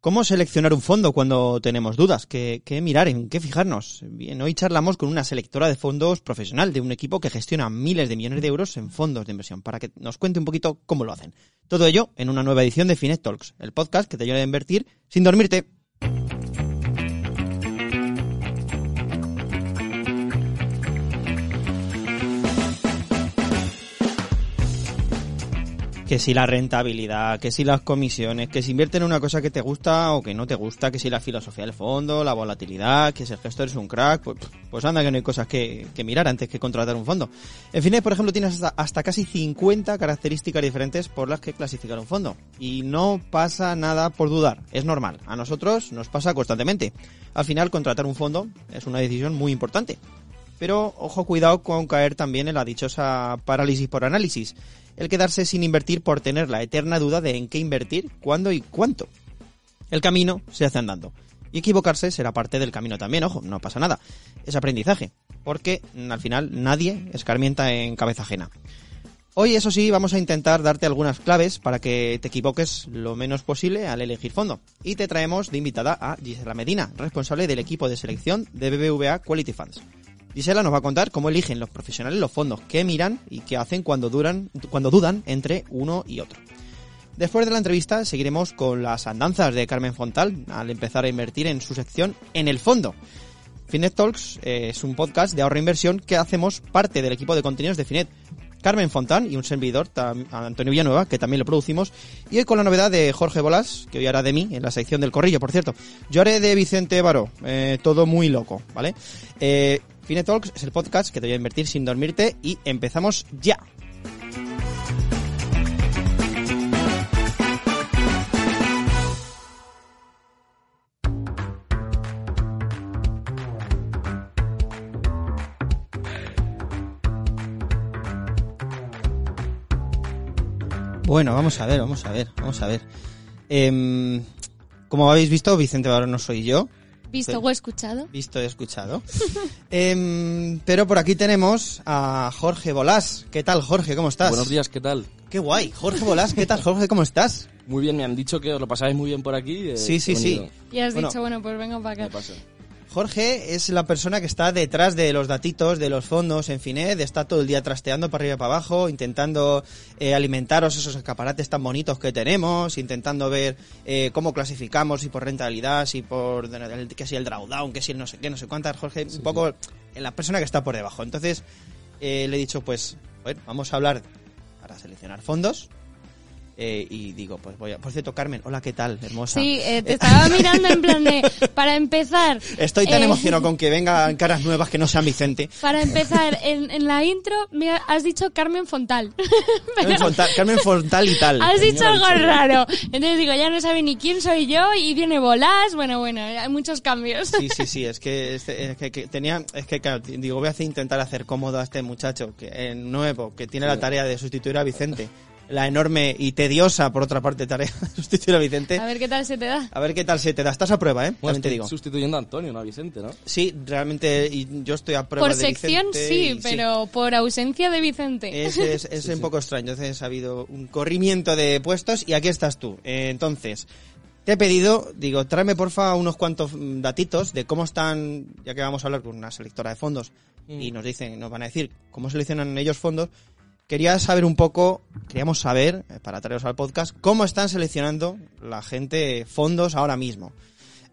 ¿Cómo seleccionar un fondo cuando tenemos dudas? ¿Qué, ¿Qué, mirar? ¿En qué fijarnos? Bien, hoy charlamos con una selectora de fondos profesional de un equipo que gestiona miles de millones de euros en fondos de inversión para que nos cuente un poquito cómo lo hacen. Todo ello en una nueva edición de Finet Talks, el podcast que te ayuda a invertir sin dormirte. Que si la rentabilidad, que si las comisiones, que si invierten en una cosa que te gusta o que no te gusta, que si la filosofía del fondo, la volatilidad, que si el gestor es un crack, pues, pues anda que no hay cosas que, que, mirar antes que contratar un fondo. En Finet, por ejemplo, tienes hasta, hasta casi 50 características diferentes por las que clasificar un fondo. Y no pasa nada por dudar, es normal. A nosotros nos pasa constantemente. Al final, contratar un fondo es una decisión muy importante. Pero ojo, cuidado con caer también en la dichosa parálisis por análisis el quedarse sin invertir por tener la eterna duda de en qué invertir, cuándo y cuánto. El camino se hace andando. Y equivocarse será parte del camino también, ojo, no pasa nada. Es aprendizaje, porque al final nadie escarmienta en cabeza ajena. Hoy, eso sí, vamos a intentar darte algunas claves para que te equivoques lo menos posible al elegir fondo. Y te traemos de invitada a Gisela Medina, responsable del equipo de selección de BBVA Quality Funds. Gisela nos va a contar cómo eligen los profesionales los fondos, qué miran y qué hacen cuando, duran, cuando dudan entre uno y otro. Después de la entrevista seguiremos con las andanzas de Carmen Fontal al empezar a invertir en su sección en el fondo. Finet Talks es un podcast de ahorro e inversión que hacemos parte del equipo de contenidos de Finet. Carmen Fontán y un servidor, Antonio Villanueva, que también lo producimos. Y hoy con la novedad de Jorge Bolas, que hoy hará de mí en la sección del corrillo, por cierto. Yo haré de Vicente Baró, eh, todo muy loco, ¿vale? Eh, Fine Talks es el podcast que te voy a invertir sin dormirte y empezamos ya. Bueno, vamos a ver, vamos a ver, vamos a ver. Eh, como habéis visto, Vicente Barón no soy yo. Visto o escuchado. Visto y escuchado. eh, pero por aquí tenemos a Jorge Bolás. ¿Qué tal, Jorge? ¿Cómo estás? Buenos días, ¿qué tal? Qué guay. Jorge Bolás, ¿qué tal, Jorge? ¿Cómo estás? Muy bien, me han dicho que os lo pasáis muy bien por aquí. Eh, sí, sí, sí. Y has bueno, dicho, bueno, pues venga para acá. Jorge es la persona que está detrás de los datitos de los fondos en Finet, está todo el día trasteando para arriba y para abajo, intentando eh, alimentaros esos escaparates tan bonitos que tenemos, intentando ver eh, cómo clasificamos, si por rentabilidad, si por que si el drawdown, que si el no sé qué, no sé cuántas, Jorge, un poco la persona que está por debajo. Entonces eh, le he dicho, pues, bueno, vamos a hablar para seleccionar fondos, eh, y digo, pues voy a... Por cierto, Carmen, hola, ¿qué tal? Hermosa. Sí, eh, te estaba mirando en plan de... Para empezar... Estoy tan eh, emocionado con que vengan caras nuevas que no sean Vicente. Para empezar, en, en la intro me has dicho Carmen Fontal. Carmen, Fontal Carmen Fontal y tal. Has dicho algo raro. Entonces digo, ya no sabe ni quién soy yo y viene Bolas. Bueno, bueno, hay muchos cambios. Sí, sí, sí, es que, es, que, que, tenía... Es que, claro, digo, voy a hacer, intentar hacer cómodo a este muchacho que, nuevo, que tiene la tarea de sustituir a Vicente la enorme y tediosa, por otra parte, tarea de sustituir a Vicente. A ver qué tal se te da. A ver qué tal se te da. Estás a prueba, ¿eh? Bueno, te digo. sustituyendo a Antonio, no a Vicente, ¿no? Sí, realmente y yo estoy a prueba por de sección sí, pero por ausencia de Vicente. Es, es, es sí, un sí. poco extraño. Entonces ha habido un corrimiento de puestos y aquí estás tú. Eh, entonces, te he pedido, digo, tráeme porfa unos cuantos datitos de cómo están, ya que vamos a hablar con una selectora de fondos mm. y nos dicen, nos van a decir cómo seleccionan ellos fondos, quería saber un poco, queríamos saber, eh, para traeros al podcast, cómo están seleccionando la gente fondos ahora mismo.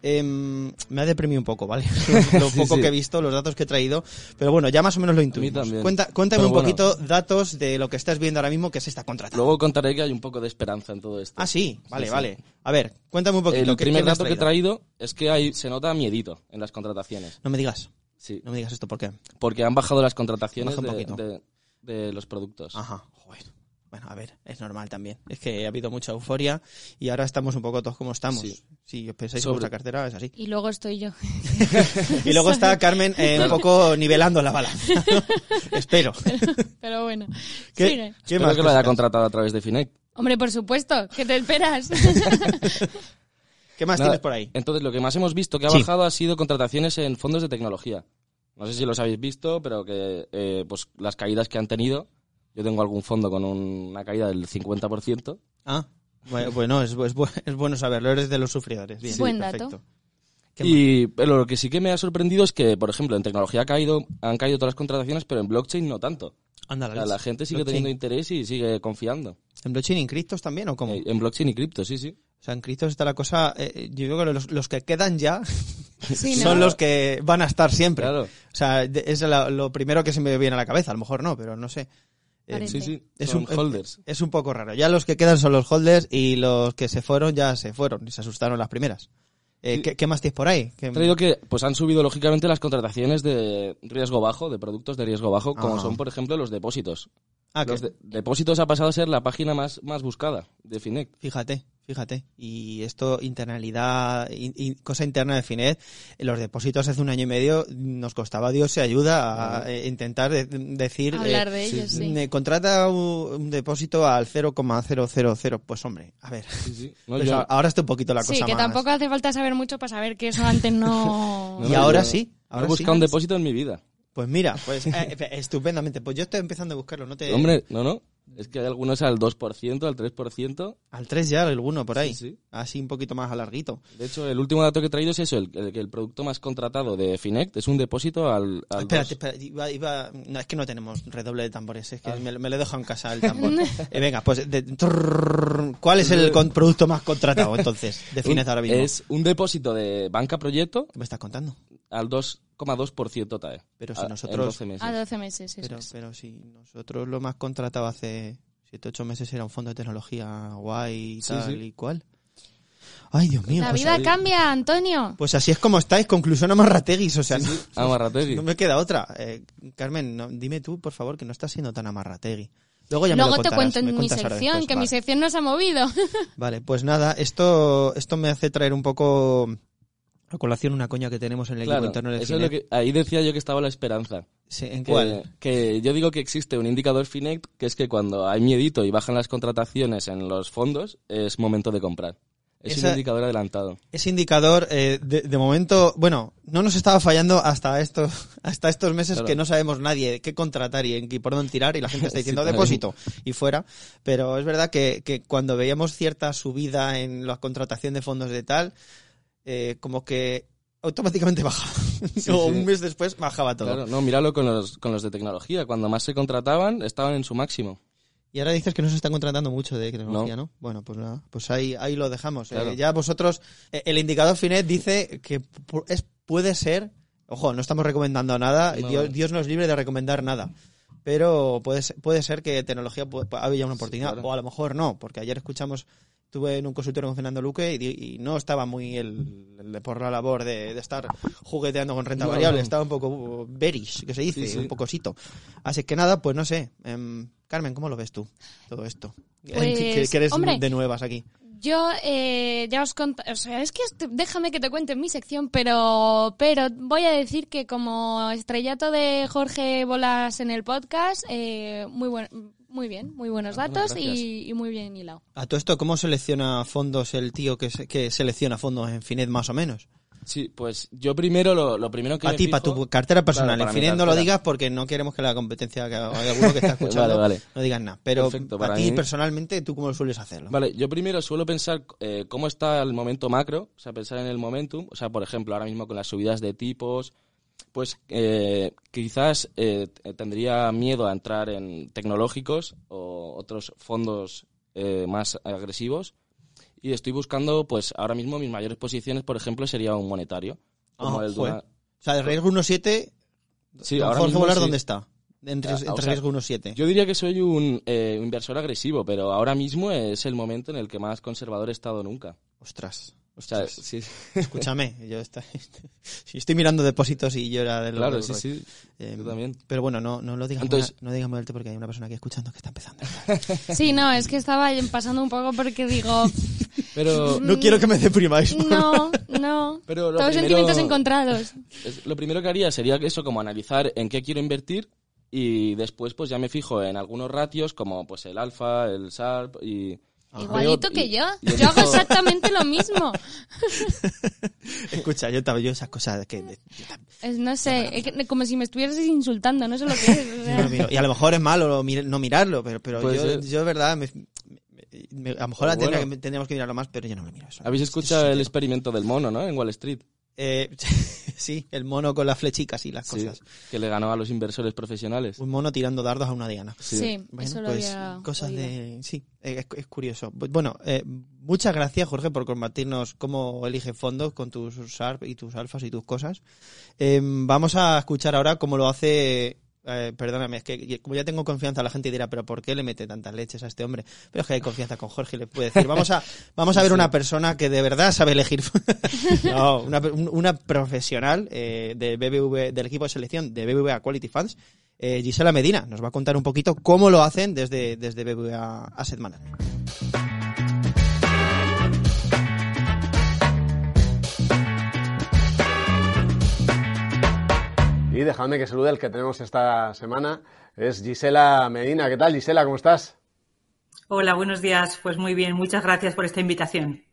Eh, me ha deprimido un poco, ¿vale? lo poco sí. que he visto, los datos que he traído, pero bueno, ya más o menos lo intuimos. Cuenta, cuéntame pero un bueno. poquito datos de lo que estás viendo ahora mismo que se está contratando. Luego contaré que hay un poco de esperanza en todo esto. Ah, sí, vale, sí, vale. A ver, cuéntame un poquito. El ¿qué, primer dato que he traído es que hay, se nota miedito en las contrataciones. No me digas. Sí. No me digas esto, ¿por qué? Porque han bajado las contrataciones Baja un de, poquito. de, de los productos. Ajá, joder. Bueno, a ver, es normal también. Es que ha habido mucha euforia y ahora estamos un poco todos como estamos. Sí. Si os pensáis Sobre- en vuestra cartera, es así. Y luego estoy yo. Y luego está Carmen eh, un poco nivelando la balanza. Espero. Pero bueno. ¿Qué, Sigue. qué Espero más que lo haya contratado a través de Finec. Hombre, por supuesto, ¿qué te esperas? ¿Qué más Nada, tienes por ahí? Entonces, lo que más hemos visto que ha Sí. bajado ha sido contrataciones en fondos de tecnología. No sé si los habéis visto, pero que eh, pues las caídas que han tenido. Yo tengo algún fondo con un- una caída del 50%. Ah, bueno, bueno, es, es es bueno saberlo. Eres de los sufridores. Bien, Buen perfecto. dato. Y pero lo que sí que me ha sorprendido es que, por ejemplo, en tecnología ha caído, han caído todas las contrataciones, pero en blockchain no tanto. Anda, O sea, la gente sigue Blockchain. teniendo interés y sigue confiando. ¿En blockchain y en criptos también o cómo? Eh, en blockchain y cripto, sí, sí. Sea, en criptos está la cosa... eh, yo creo que los, los que quedan ya Sí, ¿no? son los que van a estar siempre. Claro. O sea, de- es la- lo primero que se me viene a la cabeza. A lo mejor no, pero no sé. Eh. Sí, sí. Es Son un- holders. Es un poco raro. Ya los que quedan son los holders y los que se fueron ya se fueron y se asustaron las primeras. Eh. ¿qué, qué más tienes por ahí? ¿Qué- He traído que pues han subido lógicamente las contrataciones de riesgo bajo, de productos de riesgo bajo, como Ah. son, por ejemplo, los depósitos. Ah, los de- depósitos ha pasado a ser la página más, más buscada de Finec. Fíjate, fíjate. Y esto, internalidad, in- in- cosa interna de Finet, los depósitos hace un año y medio nos costaba Dios se ayuda a eh, intentar de- decir... Hablar eh, de ellos, sí. me contrata un, un depósito al 0,000. Pues hombre, a ver. No, Pues yo- a- ahora está un poquito la Sí, cosa que más- tampoco hace falta saber mucho para saber que eso antes no... Y no, ahora yo sí, ahora he buscado sí. un depósito en mi vida. Pues mira, pues eh, estupendamente. Pues yo estoy empezando a buscarlo, no te... Hombre, no, no. Es que hay algunos al 2%, al 3%. Al 3 ya, alguno por ahí. Sí, sí. Así un poquito más alarguito. De hecho, el último dato que he traído es eso, el, el que el producto más contratado de Finect es un depósito al... al Espérate, espérate, iba, iba- no, es que no tenemos redoble de tambores, es que me, me lo he dejado en casa el tambor. Eh, venga, pues, de- trrr, ¿cuál es el con- producto más contratado entonces de Finez ahora mismo? Es un depósito de banca proyecto ¿Qué me estás contando? Al 2,2% TAE. Pero si A- nosotros- En 12 meses. A 12 meses, eso Pero, es. pero si nosotros lo más contratado hace 7, 8 meses era un fondo de tecnología guay y Sí, tal sí. y cual. Ay, Dios mío. La pues, vida ahí- cambia, Antonio. pues así es como estáis, conclusión amarrateguis, o sea, no, Amarrategui. no me queda otra. Eh, Carmen, no- dime tú, por favor, que no estás siendo tan amarrategui. Luego ya me Luego lo te contarás, cuento me en mi sección, después, que mi sección no se ha movido. Vale, pues nada, esto, esto me hace traer un poco a colación una coña que tenemos en el Claro, equipo interno del eso es lo que, ahí decía yo que estaba la esperanza. Sí, ¿En Que, cuál? que yo digo que existe un indicador Finect que es que cuando hay miedito y bajan las contrataciones en los fondos, es momento de comprar. Es Esa- un indicador adelantado. Ese indicador, eh, de, de momento, bueno, no nos estaba fallando hasta estos, hasta estos meses Claro. que no sabemos nadie qué contratar y en qué por dónde tirar y la gente está Sí, diciendo también. depósito y fuera. Pero es verdad que, que cuando veíamos cierta subida en la contratación de fondos de tal, eh, como que automáticamente bajaba. Sí, o un mes después bajaba todo. Claro, no, míralo con los, con los de tecnología. Cuando más se contrataban, estaban en su máximo. Y ahora dices que no se están contratando mucho de tecnología, ¿no? Bueno, pues nada, pues ahí, ahí lo dejamos. Eh, ya vosotros, eh, el indicador Finet dice que es, puede ser, ojo, no estamos recomendando nada, No. Dios, Dios nos libre de recomendar nada, pero puede, ser- puede ser que tecnología haya una oportunidad, claro. o a lo mejor no, porque ayer escuchamos, estuve en un consultorio con Fernando Luque y, no estaba muy el, el de por la labor de, de estar jugueteando con renta No. variable, estaba un poco uh, bearish, que se dice, Sí, sí. un pocosito. Así que nada, pues no sé. em, Carmen, ¿cómo lo ves tú todo esto? Pues, que, que eres hombre. de nuevas aquí. Yo eh, ya os conté, o sea, es que déjame que te cuente en mi sección, pero, pero voy a decir que como estrellato de Jorge Bolas en el podcast, eh, muy buen, muy bien, muy buenos Ah, datos y, y muy bien hilado. A todo esto, ¿cómo selecciona fondos el tío que, se- que selecciona fondos en Finet más o menos? Sí, pues yo primero, lo, lo primero que Para me ti, para tu cartera personal. Claro, en Finet no lo digas porque no queremos que la competencia, que hay alguno que está escuchando, Vale, vale. no digas nada. Pero Perfecto, para para ti, mí- personalmente, ¿tú cómo lo sueles hacerlo? Vale, yo primero suelo pensar eh, cómo está el momento macro, o sea, pensar en el momentum. O sea, por ejemplo, ahora mismo con las subidas de tipos, pues eh, quizás eh, tendría miedo a entrar en tecnológicos o otros fondos eh, más agresivos. Y estoy buscando, pues ahora mismo mis mayores posiciones, por ejemplo, sería un monetario. Como Ah, el una- O sea, de riesgo 1.7, Sí, ahora Jorge mismo Volar, sí. ¿dónde está? Entre, Ah, entre o sea, riesgo 1.7. Yo diría que soy un eh, inversor agresivo, pero ahora mismo es el momento en el que más conservador he estado nunca. Ostras. O sea, sí. Escúchame, yo está, si estoy mirando depósitos y yo era de los Claro, sí, Roy. sí. Eh, Yo también. Pero bueno, no, no lo digas Entonces- no digas porque hay una persona aquí escuchando que está empezando. Sí, no, es que estaba pasando un poco porque digo, Pero, no quiero que me deprimáis. no, no, Pero lo todos primero- sentimientos encontrados. es- lo primero que haría sería que eso, como analizar en qué quiero invertir y después pues ya me fijo en algunos ratios como pues el alfa, el SARP y... Igualito que yo. Yo hago exactamente lo mismo. Escucha, yo, tam- yo esas cosas que... de- Es, no sé, es que- como si me estuvieras insultando, no sé lo que es. o sea. yo no miro. y a lo mejor es malo no mirarlo, pero, pero yo, ser. yo de verdad... me- me- a lo mejor bueno. tendríamos que mirarlo más, pero yo no lo miro. eso. ¿Habéis Es- escuchado es- el experimento del mono, no? En Wall Street. Eh, sí, el mono con las flechicas y las Sí, cosas. que le ganó a los inversores profesionales. Un mono tirando dardos a una diana. Sí, Bueno, eso lo pues había cosas oído. de... Sí, eh, es, es curioso. Bu- Bueno, eh, muchas gracias, Jorge, por compartirnos cómo elige fondos con tus SARP y tus alfas y tus cosas. Eh, vamos a escuchar ahora cómo lo hace... eh, perdóname, es que como ya tengo confianza, la gente dirá, pero ¿por qué le mete tantas leches a este hombre? Pero es que hay confianza con Jorge le puede decir, vamos a, vamos a ver una persona que de verdad sabe elegir. no, una, un- una profesional eh, de BBV, del equipo de selección de BBVA Quality Funds, eh, Gisela Medina, nos va a contar un poquito cómo lo hacen desde, desde BBVA Asset Management. Y dejadme que salude el que tenemos esta semana, es Gisela Medina. ¿Qué tal, Gisela? ¿Cómo estás? Hola, buenos días. Pues muy bien, muchas gracias por esta invitación.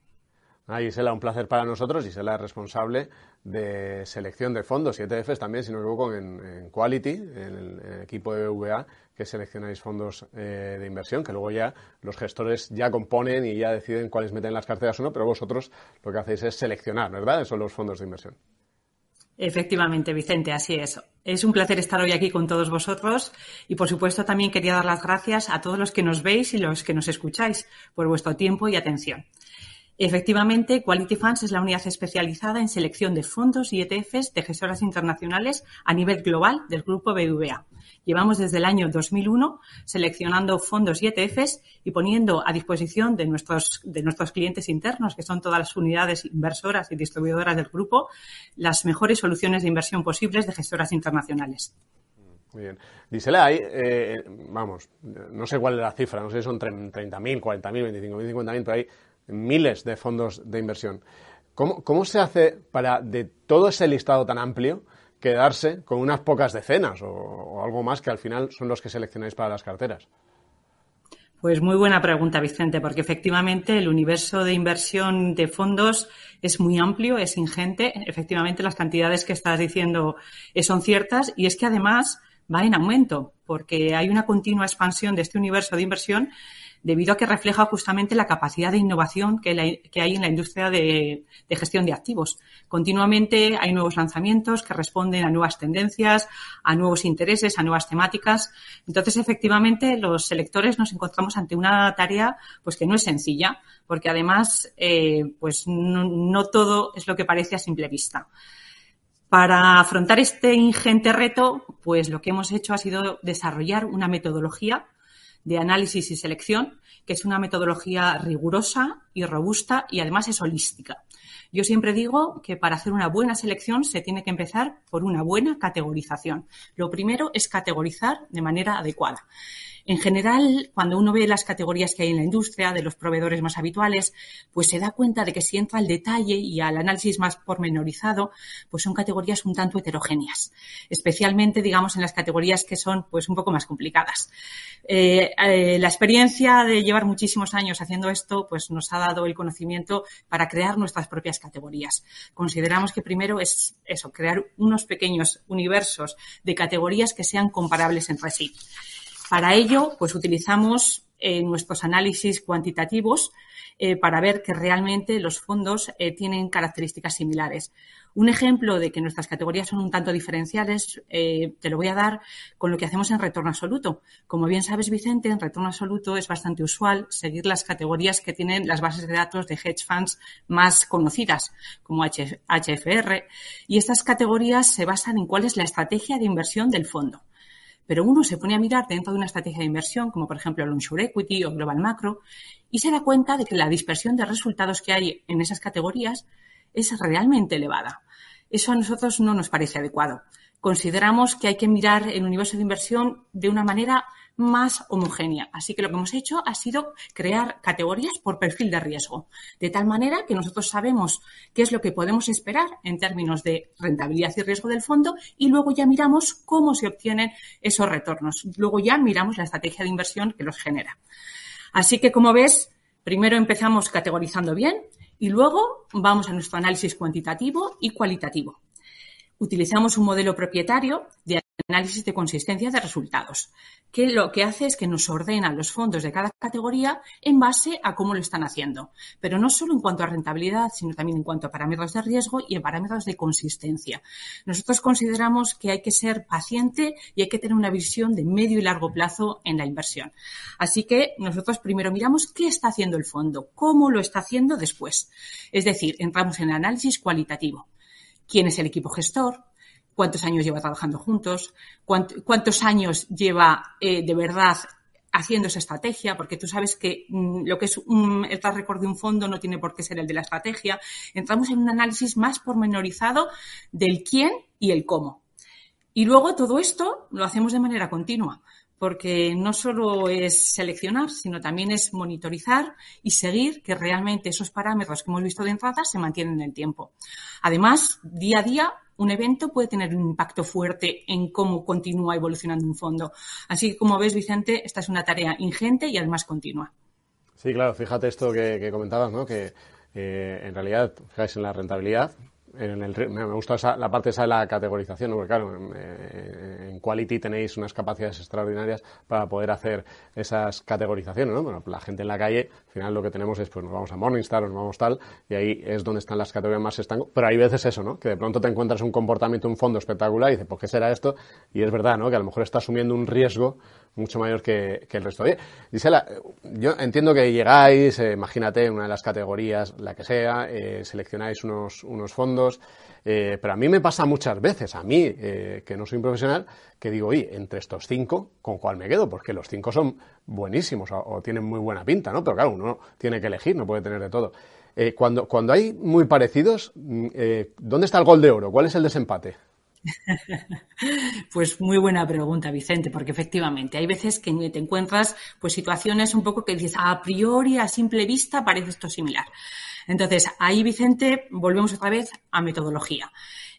Ah, Gisela, un placer para nosotros. Gisela es responsable de selección de fondos y ETFs también, si no me equivoco, en, en Quality, en el, en el equipo de BVA, que seleccionáis fondos eh, de inversión, que luego ya los gestores ya componen y ya deciden cuáles meten en las carteras o no, pero vosotros lo que hacéis es seleccionar, ¿verdad? Esos son los fondos de inversión. Efectivamente, Vicente, así es. Es un placer estar hoy aquí con todos vosotros y, por supuesto, también quería dar las gracias a todos los que nos veis y los que nos escucháis por vuestro tiempo y atención. Efectivamente, Quality Funds es la unidad especializada en selección de fondos y ETFs de gestoras internacionales a nivel global del grupo BVA. Llevamos desde el año 2001 seleccionando fondos y ETFs y poniendo a disposición de nuestros, de nuestros clientes internos, que son todas las unidades inversoras y distribuidoras del grupo, las mejores soluciones de inversión posibles de gestoras internacionales. Muy bien. Gisela, hay, eh, vamos, no sé cuál es la cifra, no sé si son 30.000, 40.000, 25.000, 50.000, pero hay miles de fondos de inversión. ¿Cómo, ¿Cómo se hace para, de todo ese listado tan amplio, quedarse con unas pocas decenas o, o algo más que al final son los que seleccionáis para las carteras? Pues muy buena pregunta, Vicente, porque efectivamente el universo de inversión de fondos es muy amplio, es ingente. Efectivamente, las cantidades que estás diciendo eh, son ciertas y es que además va en aumento, porque hay una continua expansión de este universo de inversión debido a que refleja justamente la capacidad de innovación que, hay en la industria de, de gestión de activos. Continuamente hay nuevos lanzamientos que responden a nuevas tendencias, a nuevos intereses, a nuevas temáticas. Entonces, efectivamente, los selectores nos encontramos ante una tarea pues que no es sencilla, porque además eh, pues no, no todo es lo que parece a simple vista. Para afrontar este ingente reto, pues lo que hemos hecho ha sido desarrollar una metodología de análisis y selección, que es una metodología rigurosa y robusta y además es holística. Yo siempre digo que para hacer una buena selección se tiene que empezar por una buena categorización. Lo primero es categorizar de manera adecuada. En general, cuando uno ve las categorías que hay en la industria, de los proveedores más habituales, pues se da cuenta de que si entra al detalle y al análisis más pormenorizado, pues son categorías un tanto heterogéneas, especialmente, digamos, en las categorías que son pues un poco más complicadas. Eh, eh, la experiencia de llevar muchísimos años haciendo esto, pues nos ha dado el conocimiento para crear nuestras propias categorías. Consideramos que primero es eso, crear unos pequeños universos de categorías que sean comparables entre sí. Para ello, pues utilizamos eh, nuestros análisis cuantitativos eh, para ver que realmente los fondos eh, tienen características similares. Un ejemplo de que nuestras categorías son un tanto diferenciales te lo voy a dar con lo que hacemos en retorno absoluto. Como bien sabes, Vicente, en retorno absoluto es bastante usual seguir las categorías que tienen las bases de datos de hedge funds más conocidas, como HFR, y estas categorías se basan en cuál es la estrategia de inversión del fondo. Pero uno se pone a mirar dentro de una estrategia de inversión, como por ejemplo el Onshore Equity o Global Macro, y se da cuenta de que la dispersión de resultados que hay en esas categorías es realmente elevada. Eso a nosotros no nos parece adecuado. Consideramos que hay que mirar el universo de inversión de una manera más homogénea. Así que lo que hemos hecho ha sido crear categorías por perfil de riesgo, de tal manera que nosotros sabemos qué es lo que podemos esperar en términos de rentabilidad y riesgo del fondo y luego ya miramos cómo se obtienen esos retornos. Luego ya miramos la estrategia de inversión que los genera. Así que, como ves, primero empezamos categorizando bien y luego vamos a nuestro análisis cuantitativo y cualitativo. Utilizamos un modelo propietario de análisis de consistencia de resultados, que lo que hace es que nos ordena los fondos de cada categoría en base a cómo lo están haciendo, pero no solo en cuanto a rentabilidad, sino también en cuanto a parámetros de riesgo y en parámetros de consistencia. Nosotros consideramos que hay que ser paciente y hay que tener una visión de medio y largo plazo en la inversión. Así que nosotros primero miramos qué está haciendo el fondo, cómo lo está haciendo después. Es decir, entramos en el análisis cualitativo. ¿Quién es el equipo gestor? Cuántos años lleva trabajando juntos, cuántos años lleva eh, de verdad haciendo esa estrategia, porque tú sabes que mm, lo que es el track record de un fondo no tiene por qué ser el de la estrategia. Entramos en un análisis más pormenorizado del quién y el cómo. Y luego todo esto lo hacemos de manera continua, porque no solo es seleccionar, sino también es monitorizar y seguir que realmente esos parámetros que hemos visto de entrada se mantienen en el tiempo. Además, día a día un evento puede tener un impacto fuerte en cómo continúa evolucionando un fondo. Así que, como ves, Vicente, esta es una tarea ingente y además continua. Sí, claro, fíjate esto que, comentabas, ¿no? que eh, en realidad, fijáis en la rentabilidad, en el, me gusta esa, la parte esa de la categorización, porque claro, en, Quality tenéis unas capacidades extraordinarias para poder hacer esas categorizaciones, ¿no? Bueno, la gente en la calle, al final lo que tenemos es, pues nos vamos a Morningstar, nos vamos tal, y ahí es donde están las categorías más estancos, pero hay veces eso, ¿no? Que de pronto te encuentras un comportamiento, un fondo espectacular y dices, pues ¿qué será esto? Y es verdad, ¿no? Que a lo mejor está asumiendo un riesgo mucho mayor que, el resto. Oye, Gisela, yo entiendo que llegáis, eh, imagínate, una de las categorías, la que sea, eh, seleccionáis unos, unos fondos, eh, pero a mí me pasa muchas veces, a mí, que no soy un profesional, que digo, oye, entre estos cinco, ¿con cuál me quedo? Porque los cinco son buenísimos o, tienen muy buena pinta, ¿no? Pero claro, uno tiene que elegir, no puede tener de todo. cuando, cuando hay muy parecidos, mm, ¿dónde está el gol de oro? ¿Cuál es el desempate? Pues muy buena pregunta, Vicente, porque efectivamente hay veces que te encuentras pues situaciones un poco que dices a priori, a simple vista, parece esto similar. Entonces, ahí, Vicente, volvemos otra vez a metodología.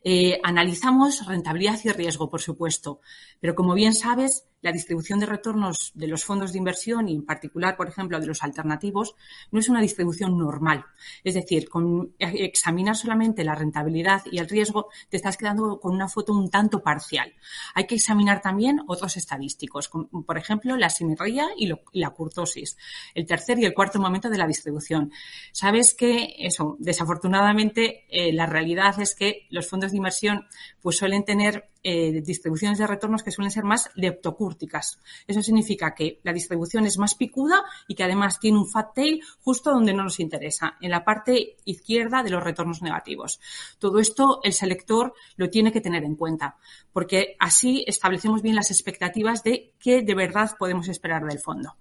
Eh, analizamos rentabilidad y riesgo, por supuesto, pero como bien sabes, la distribución de retornos de los fondos de inversión y en particular, por ejemplo, de los alternativos, no es una distribución normal. Es decir, con examinar solamente la rentabilidad y el riesgo, te estás quedando con una foto un tanto parcial. Hay que examinar también otros estadísticos, como, por ejemplo, la simetría y, la curtosis, el tercer y el cuarto momento de la distribución. Sabes que eso, desafortunadamente, eh, la realidad es que los fondos de inversión pues suelen tener eh, distribuciones de retornos que suelen ser más leptocúrticas. Eso significa que la distribución es más picuda y que además tiene un fat tail justo donde no nos interesa, en la parte izquierda de los retornos negativos. Todo esto el selector lo tiene que tener en cuenta, porque así establecemos bien las expectativas de qué de verdad podemos esperar del fondo.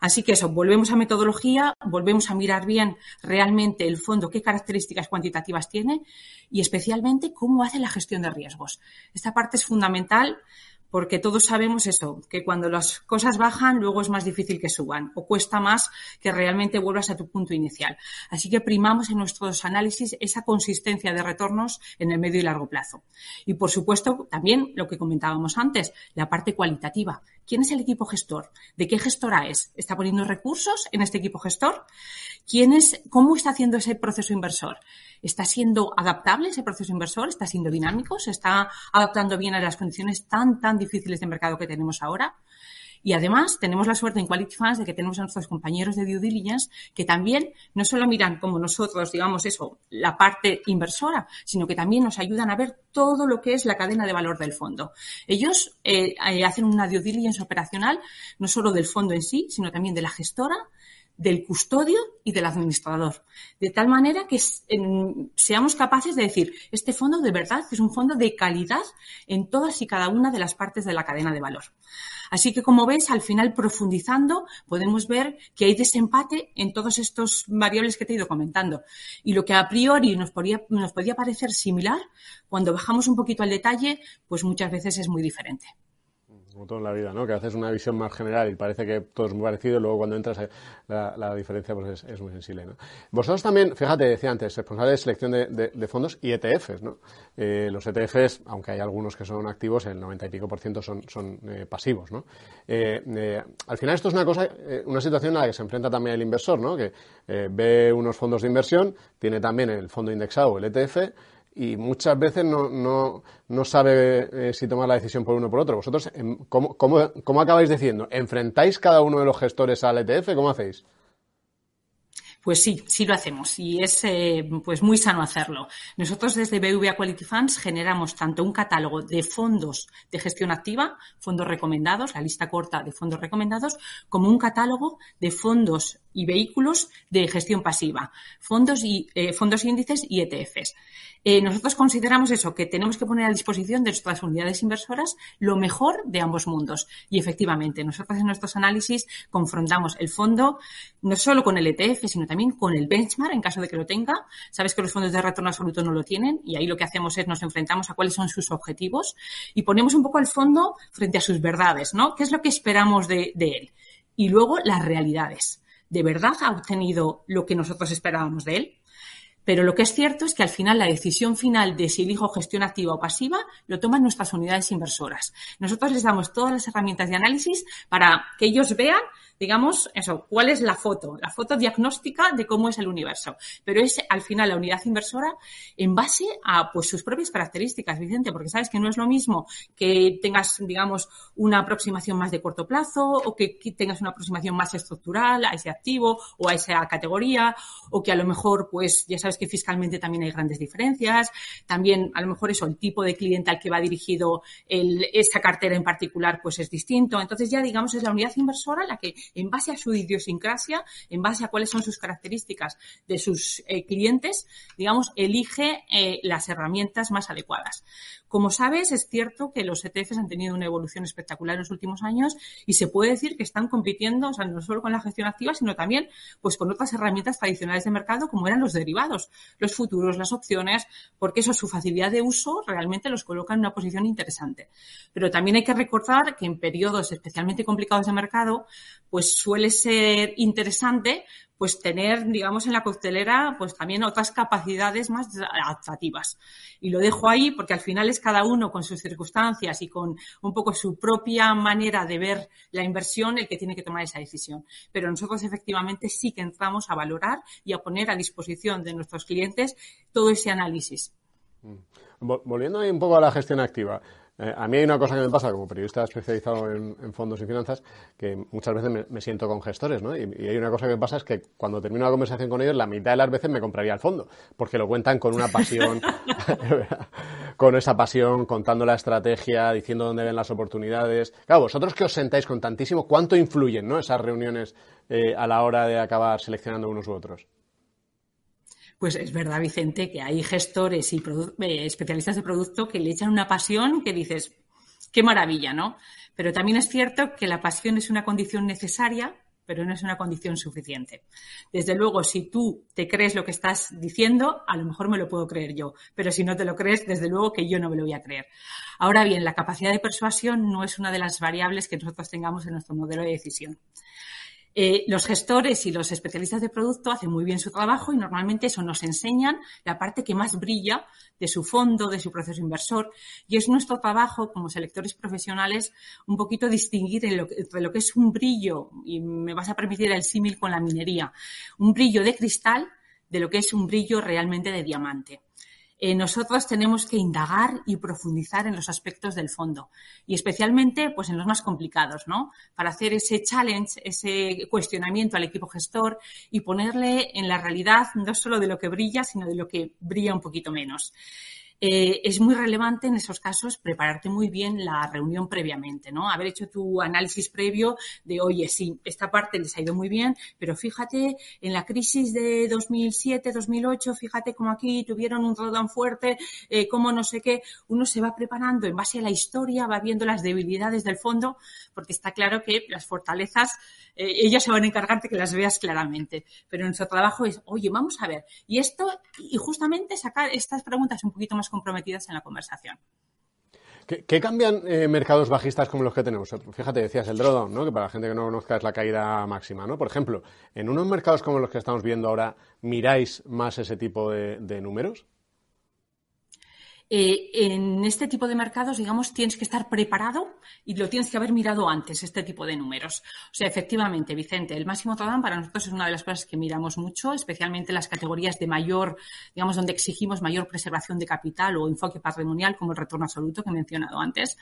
Así que eso, volvemos a metodología, volvemos a mirar bien realmente el fondo, qué características cuantitativas tiene y especialmente cómo hace la gestión de riesgos. Esta parte es fundamental porque todos sabemos eso, que cuando las cosas bajan, luego es más difícil que suban o cuesta más que realmente vuelvas a tu punto inicial. Así que primamos en nuestros análisis esa consistencia de retornos en el medio y largo plazo. Y por supuesto, también lo que comentábamos antes, la parte cualitativa. ¿Quién es el equipo gestor? ¿De qué gestora es? ¿Está poniendo recursos en este equipo gestor? ¿Quién es, ¿Cómo está haciendo ese proceso inversor? ¿Está siendo adaptable ese proceso inversor? ¿Está siendo dinámico? ¿Se está adaptando bien a las condiciones tan, tan difíciles de mercado que tenemos ahora? Y además tenemos la suerte en Quality Funds de que tenemos a nuestros compañeros de due diligence que también no solo miran como nosotros, digamos eso, la parte inversora, sino que también nos ayudan a ver todo lo que es la cadena de valor del fondo. Ellos eh, eh, hacen una due diligence operacional no solo del fondo en sí, sino también de la gestora, del custodio y del administrador. De tal manera que seamos capaces de decir, este fondo de verdad es un fondo de calidad en todas y cada una de las partes de la cadena de valor. Así que, como ves, al final profundizando, podemos ver que hay desempate en todos estos variables que te he ido comentando. Y lo que a priori nos podía, nos podía parecer similar, cuando bajamos un poquito al detalle, pues muchas veces es muy diferente como todo en la vida, ¿no? Que haces una visión más general y parece que todo es muy parecido y luego cuando entras eh, la, diferencia pues es, muy sensible, ¿no? Vosotros también, fíjate, decía antes, responsable de selección de, fondos y ETFs, ¿no? Eh, los ETFs, aunque hay algunos que son activos, el 90 y pico por ciento son, son eh, pasivos, ¿no? al final esto es una cosa, una situación en la que se enfrenta también el inversor, ¿no? Que ve unos fondos de inversión, tiene también el fondo indexado, el ETF, y muchas veces no, no, no sabe eh, si tomar la decisión por uno o por otro. Vosotros, em, ¿cómo, cómo, cómo acabáis diciendo? ¿Enfrentáis cada uno de los gestores al ETF? ¿Cómo hacéis? Pues sí, sí lo hacemos y es eh, pues muy sano hacerlo. Nosotros desde BVA Quality Funds generamos tanto un catálogo de fondos de gestión activa, fondos recomendados, la lista corta de fondos recomendados, como un catálogo de fondos y vehículos de gestión pasiva, fondos y eh, fondos índices y ETFs. Eh, nosotros consideramos eso, que tenemos que poner a disposición de nuestras unidades inversoras lo mejor de ambos mundos. Y efectivamente, nosotros en nuestros análisis confrontamos el fondo no solo con el ETF, sino también con el benchmark en caso de que lo tenga. Sabes que los fondos de retorno absoluto no lo tienen y ahí lo que hacemos es nos enfrentamos a cuáles son sus objetivos y ponemos un poco al fondo frente a sus verdades, ¿no? ¿Qué es lo que esperamos de él? Y luego las realidades. ¿De verdad ha obtenido lo que nosotros esperábamos de él? Pero lo que es cierto es que al final la decisión final de si elijo gestión activa o pasiva lo toman nuestras unidades inversoras. Nosotros les damos todas las herramientas de análisis para que ellos vean digamos, eso, cuál es la foto, la foto diagnóstica de cómo es el universo. Pero es al final la unidad inversora en base a pues sus propias características, Vicente, porque sabes que no es lo mismo que tengas, digamos, una aproximación más de corto plazo o que tengas una aproximación más estructural a ese activo o a esa categoría o que a lo mejor, pues ya sabes que fiscalmente también hay grandes diferencias. También a lo mejor eso, el tipo de cliente al que va dirigido el, esa cartera en particular, pues es distinto. Entonces ya, digamos, es la unidad inversora la que en base a su idiosincrasia, en base a cuáles son sus características de sus eh, clientes, digamos, elige eh, las herramientas más adecuadas. Como sabes, es cierto que los ETFs han tenido una evolución espectacular en los últimos años y se puede decir que están compitiendo, o sea, no solo con la gestión activa, sino también pues con otras herramientas tradicionales de mercado como eran los derivados, los futuros, las opciones, porque eso, su facilidad de uso realmente los coloca en una posición interesante. Pero también hay que recordar que en periodos especialmente complicados de mercado, pues suele ser interesante pues tener, digamos, en la coctelera, pues también otras capacidades más adaptativas. Y lo dejo ahí porque al final es cada uno con sus circunstancias y con un poco su propia manera de ver la inversión el que tiene que tomar esa decisión. Pero nosotros efectivamente sí que entramos a valorar y a poner a disposición de nuestros clientes todo ese análisis. Mm. Volviendo ahí un poco a la gestión activa. Eh, a mí hay una cosa que me pasa como periodista especializado en, fondos y finanzas, que muchas veces me, siento con gestores, ¿no? Y, hay una cosa que me pasa es que cuando termino la conversación con ellos, la mitad de las veces me compraría el fondo, porque lo cuentan con una pasión, con esa pasión, contando la estrategia, diciendo dónde ven las oportunidades. Claro, vosotros que os sentáis con tantísimo, ¿cuánto influyen, ¿no? Esas reuniones eh, a la hora de acabar seleccionando unos u otros. Pues es verdad, Vicente, que hay gestores y eh, especialistas de producto que le echan una pasión que dices, qué maravilla, ¿no? Pero también es cierto que la pasión es una condición necesaria, pero no es una condición suficiente. Desde luego, si tú te crees lo que estás diciendo, a lo mejor me lo puedo creer yo, pero si no te lo crees, desde luego que yo no me lo voy a creer. Ahora bien, la capacidad de persuasión no es una de las variables que nosotros tengamos en nuestro modelo de decisión. Eh, los gestores y los especialistas de producto hacen muy bien su trabajo y normalmente eso nos enseñan la parte que más brilla de su fondo, de su proceso inversor. Y es nuestro trabajo como selectores profesionales un poquito distinguir entre lo que es un brillo, y me vas a permitir el símil con la minería, un brillo de cristal de lo que es un brillo realmente de diamante. Eh, nosotros tenemos que indagar y profundizar en los aspectos del fondo y especialmente pues en los más complicados, ¿no? Para hacer ese challenge, ese cuestionamiento al equipo gestor y ponerle en la realidad no solo de lo que brilla, sino de lo que brilla un poquito menos. Eh, es muy relevante en esos casos prepararte muy bien la reunión previamente, ¿no? Haber hecho tu análisis previo de, oye, sí, esta parte les ha ido muy bien, pero fíjate, en la crisis de 2007, 2008, fíjate cómo aquí tuvieron un drawdown fuerte, eh, cómo no sé qué, uno se va preparando en base a la historia, va viendo las debilidades del fondo, porque está claro que las fortalezas, eh, ellos se van a encargar de que las veas claramente, pero nuestro trabajo es, oye, vamos a ver, y esto, y justamente sacar estas preguntas un poquito más comprometidas en la conversación. ¿Qué, cambian eh, mercados bajistas como los que tenemos? Fíjate, decías el drawdown, ¿no? que para la gente que no conozca es la caída máxima. ¿no? Por ejemplo, en unos mercados como los que estamos viendo ahora, ¿miráis más ese tipo de números? Eh, en este tipo de mercados, digamos, tienes que estar preparado y lo tienes que haber mirado antes, este tipo de números. O sea, efectivamente, Vicente, el máximo total para nosotros es una de las cosas que miramos mucho, especialmente las categorías de mayor, digamos, donde exigimos mayor preservación de capital o enfoque patrimonial, como el retorno absoluto que he mencionado antes.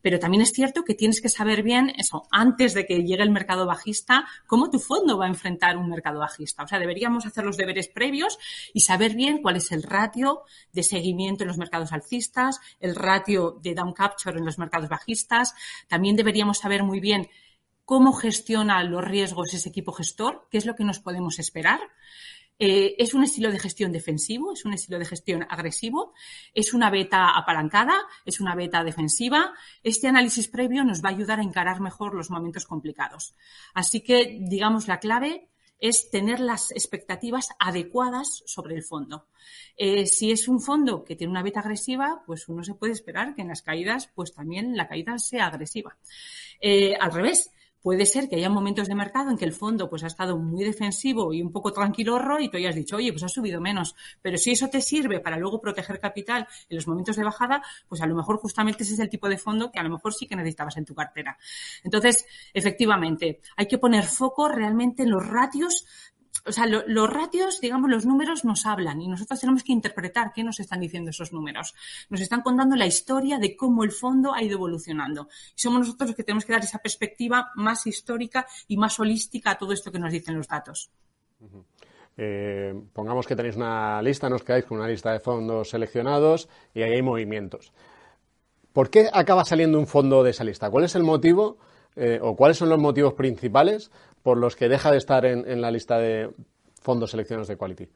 Pero también es cierto que tienes que saber bien eso, antes de que llegue el mercado bajista, cómo tu fondo va a enfrentar un mercado bajista. O sea, deberíamos hacer los deberes previos y saber bien cuál es el ratio de seguimiento en los mercados alcistas, el ratio de down capture en los mercados bajistas. También deberíamos saber muy bien cómo gestiona los riesgos ese equipo gestor, qué es lo que nos podemos esperar. Eh, es un estilo de gestión defensivo, es un estilo de gestión agresivo, es una beta apalancada, es una beta defensiva. Este análisis previo nos va a ayudar a encarar mejor los momentos complicados. Así que, digamos, la clave es tener las expectativas adecuadas sobre el fondo. Eh, si es un fondo que tiene una beta agresiva, pues uno se puede esperar que en las caídas, pues también la caída sea agresiva. Eh, al revés, puede ser que haya momentos de mercado en que el fondo pues ha estado muy defensivo y un poco tranquilorro y tú hayas dicho, oye, pues ha subido menos. Pero si eso te sirve para luego proteger capital en los momentos de bajada, pues a lo mejor justamente ese es el tipo de fondo que a lo mejor sí que necesitabas en tu cartera. Entonces, efectivamente, hay que poner foco realmente en los ratios o sea, los ratios, digamos, los números nos hablan y nosotros tenemos que interpretar qué nos están diciendo esos números. Nos están contando la historia de cómo el fondo ha ido evolucionando. Y somos nosotros los que tenemos que dar esa perspectiva más histórica y más holística a todo esto que nos dicen los datos. Eh, pongamos que tenéis una lista, nos quedáis con una lista de fondos seleccionados y ahí hay movimientos. ¿Por qué acaba saliendo un fondo de esa lista? ¿Cuál es el motivo eh, o cuáles son los motivos principales por los que deja de estar en, la lista de fondos seleccionados de Quality?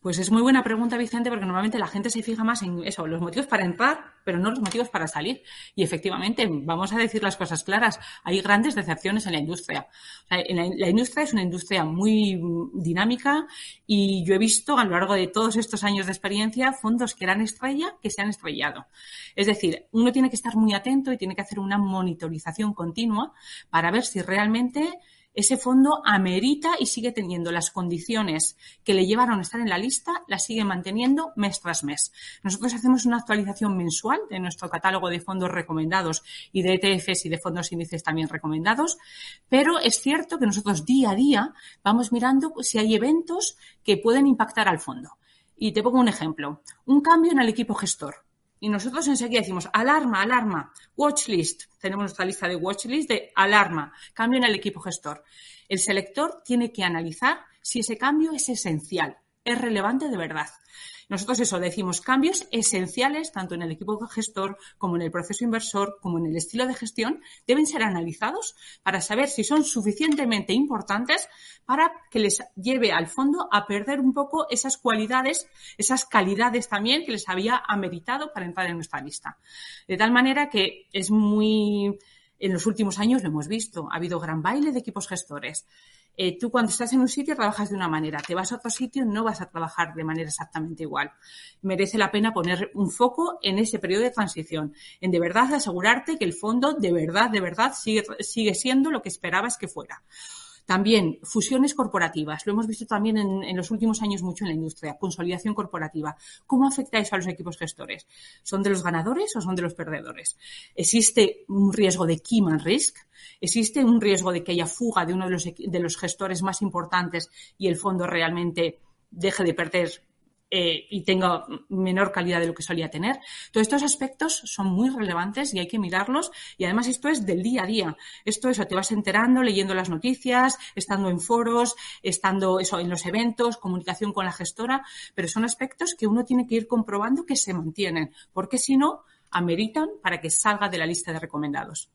Pues es muy buena pregunta, Vicente, porque normalmente la gente se fija más en eso, los motivos para entrar, pero no los motivos para salir. Y efectivamente, vamos a decir las cosas claras, hay grandes decepciones en la industria. la, industria es una industria muy dinámica y yo he visto a lo largo de todos estos años de experiencia fondos que eran estrella que se han estrellado. Es decir, uno tiene que estar muy atento y tiene que hacer una monitorización continua para ver si realmente ese fondo amerita y sigue teniendo las condiciones que le llevaron a estar en la lista, las sigue manteniendo mes tras mes. Nosotros hacemos una actualización mensual de nuestro catálogo de fondos recomendados y de ETFs y de fondos índices también recomendados, pero es cierto que nosotros día a día vamos mirando si hay eventos que pueden impactar al fondo. Y te pongo un ejemplo. Un cambio en el equipo gestor. Y nosotros enseguida decimos, alarma, alarma, watchlist. Tenemos nuestra lista de watchlist de alarma, cambio en el equipo gestor. El selector tiene que analizar si ese cambio es esencial, es relevante de verdad. Nosotros eso decimos cambios esenciales tanto en el equipo gestor como en el proceso inversor como en el estilo de gestión deben ser analizados para saber si son suficientemente importantes para que les lleve al fondo a perder un poco esas cualidades, esas calidades también que les había ameritado para entrar en nuestra lista. De tal manera que es muy en los últimos años lo hemos visto, ha habido gran baile de equipos gestores. Eh, tú cuando estás en un sitio trabajas de una manera, te vas a otro sitio no vas a trabajar de manera exactamente igual. Merece la pena poner un foco en ese periodo de transición, en de verdad asegurarte que el fondo de verdad, de verdad sigue, sigue siendo lo que esperabas que fuera. También fusiones corporativas. Lo hemos visto también en, los últimos años mucho en la industria. Consolidación corporativa. ¿Cómo afecta eso a los equipos gestores? ¿Son de los ganadores o son de los perdedores? ¿Existe un riesgo de key man risk? ¿Existe un riesgo de que haya fuga de uno de los gestores más importantes y el fondo realmente deje de perder eh, y tenga menor calidad de lo que solía tener. Todos estos aspectos son muy relevantes y hay que mirarlos. Y además esto es del día a día. Esto eso, te vas enterando, leyendo las noticias, estando en foros, estando eso, en los eventos, comunicación con la gestora, pero son aspectos que uno tiene que ir comprobando que se mantienen, porque si no, ameritan para que salga de la lista de recomendados.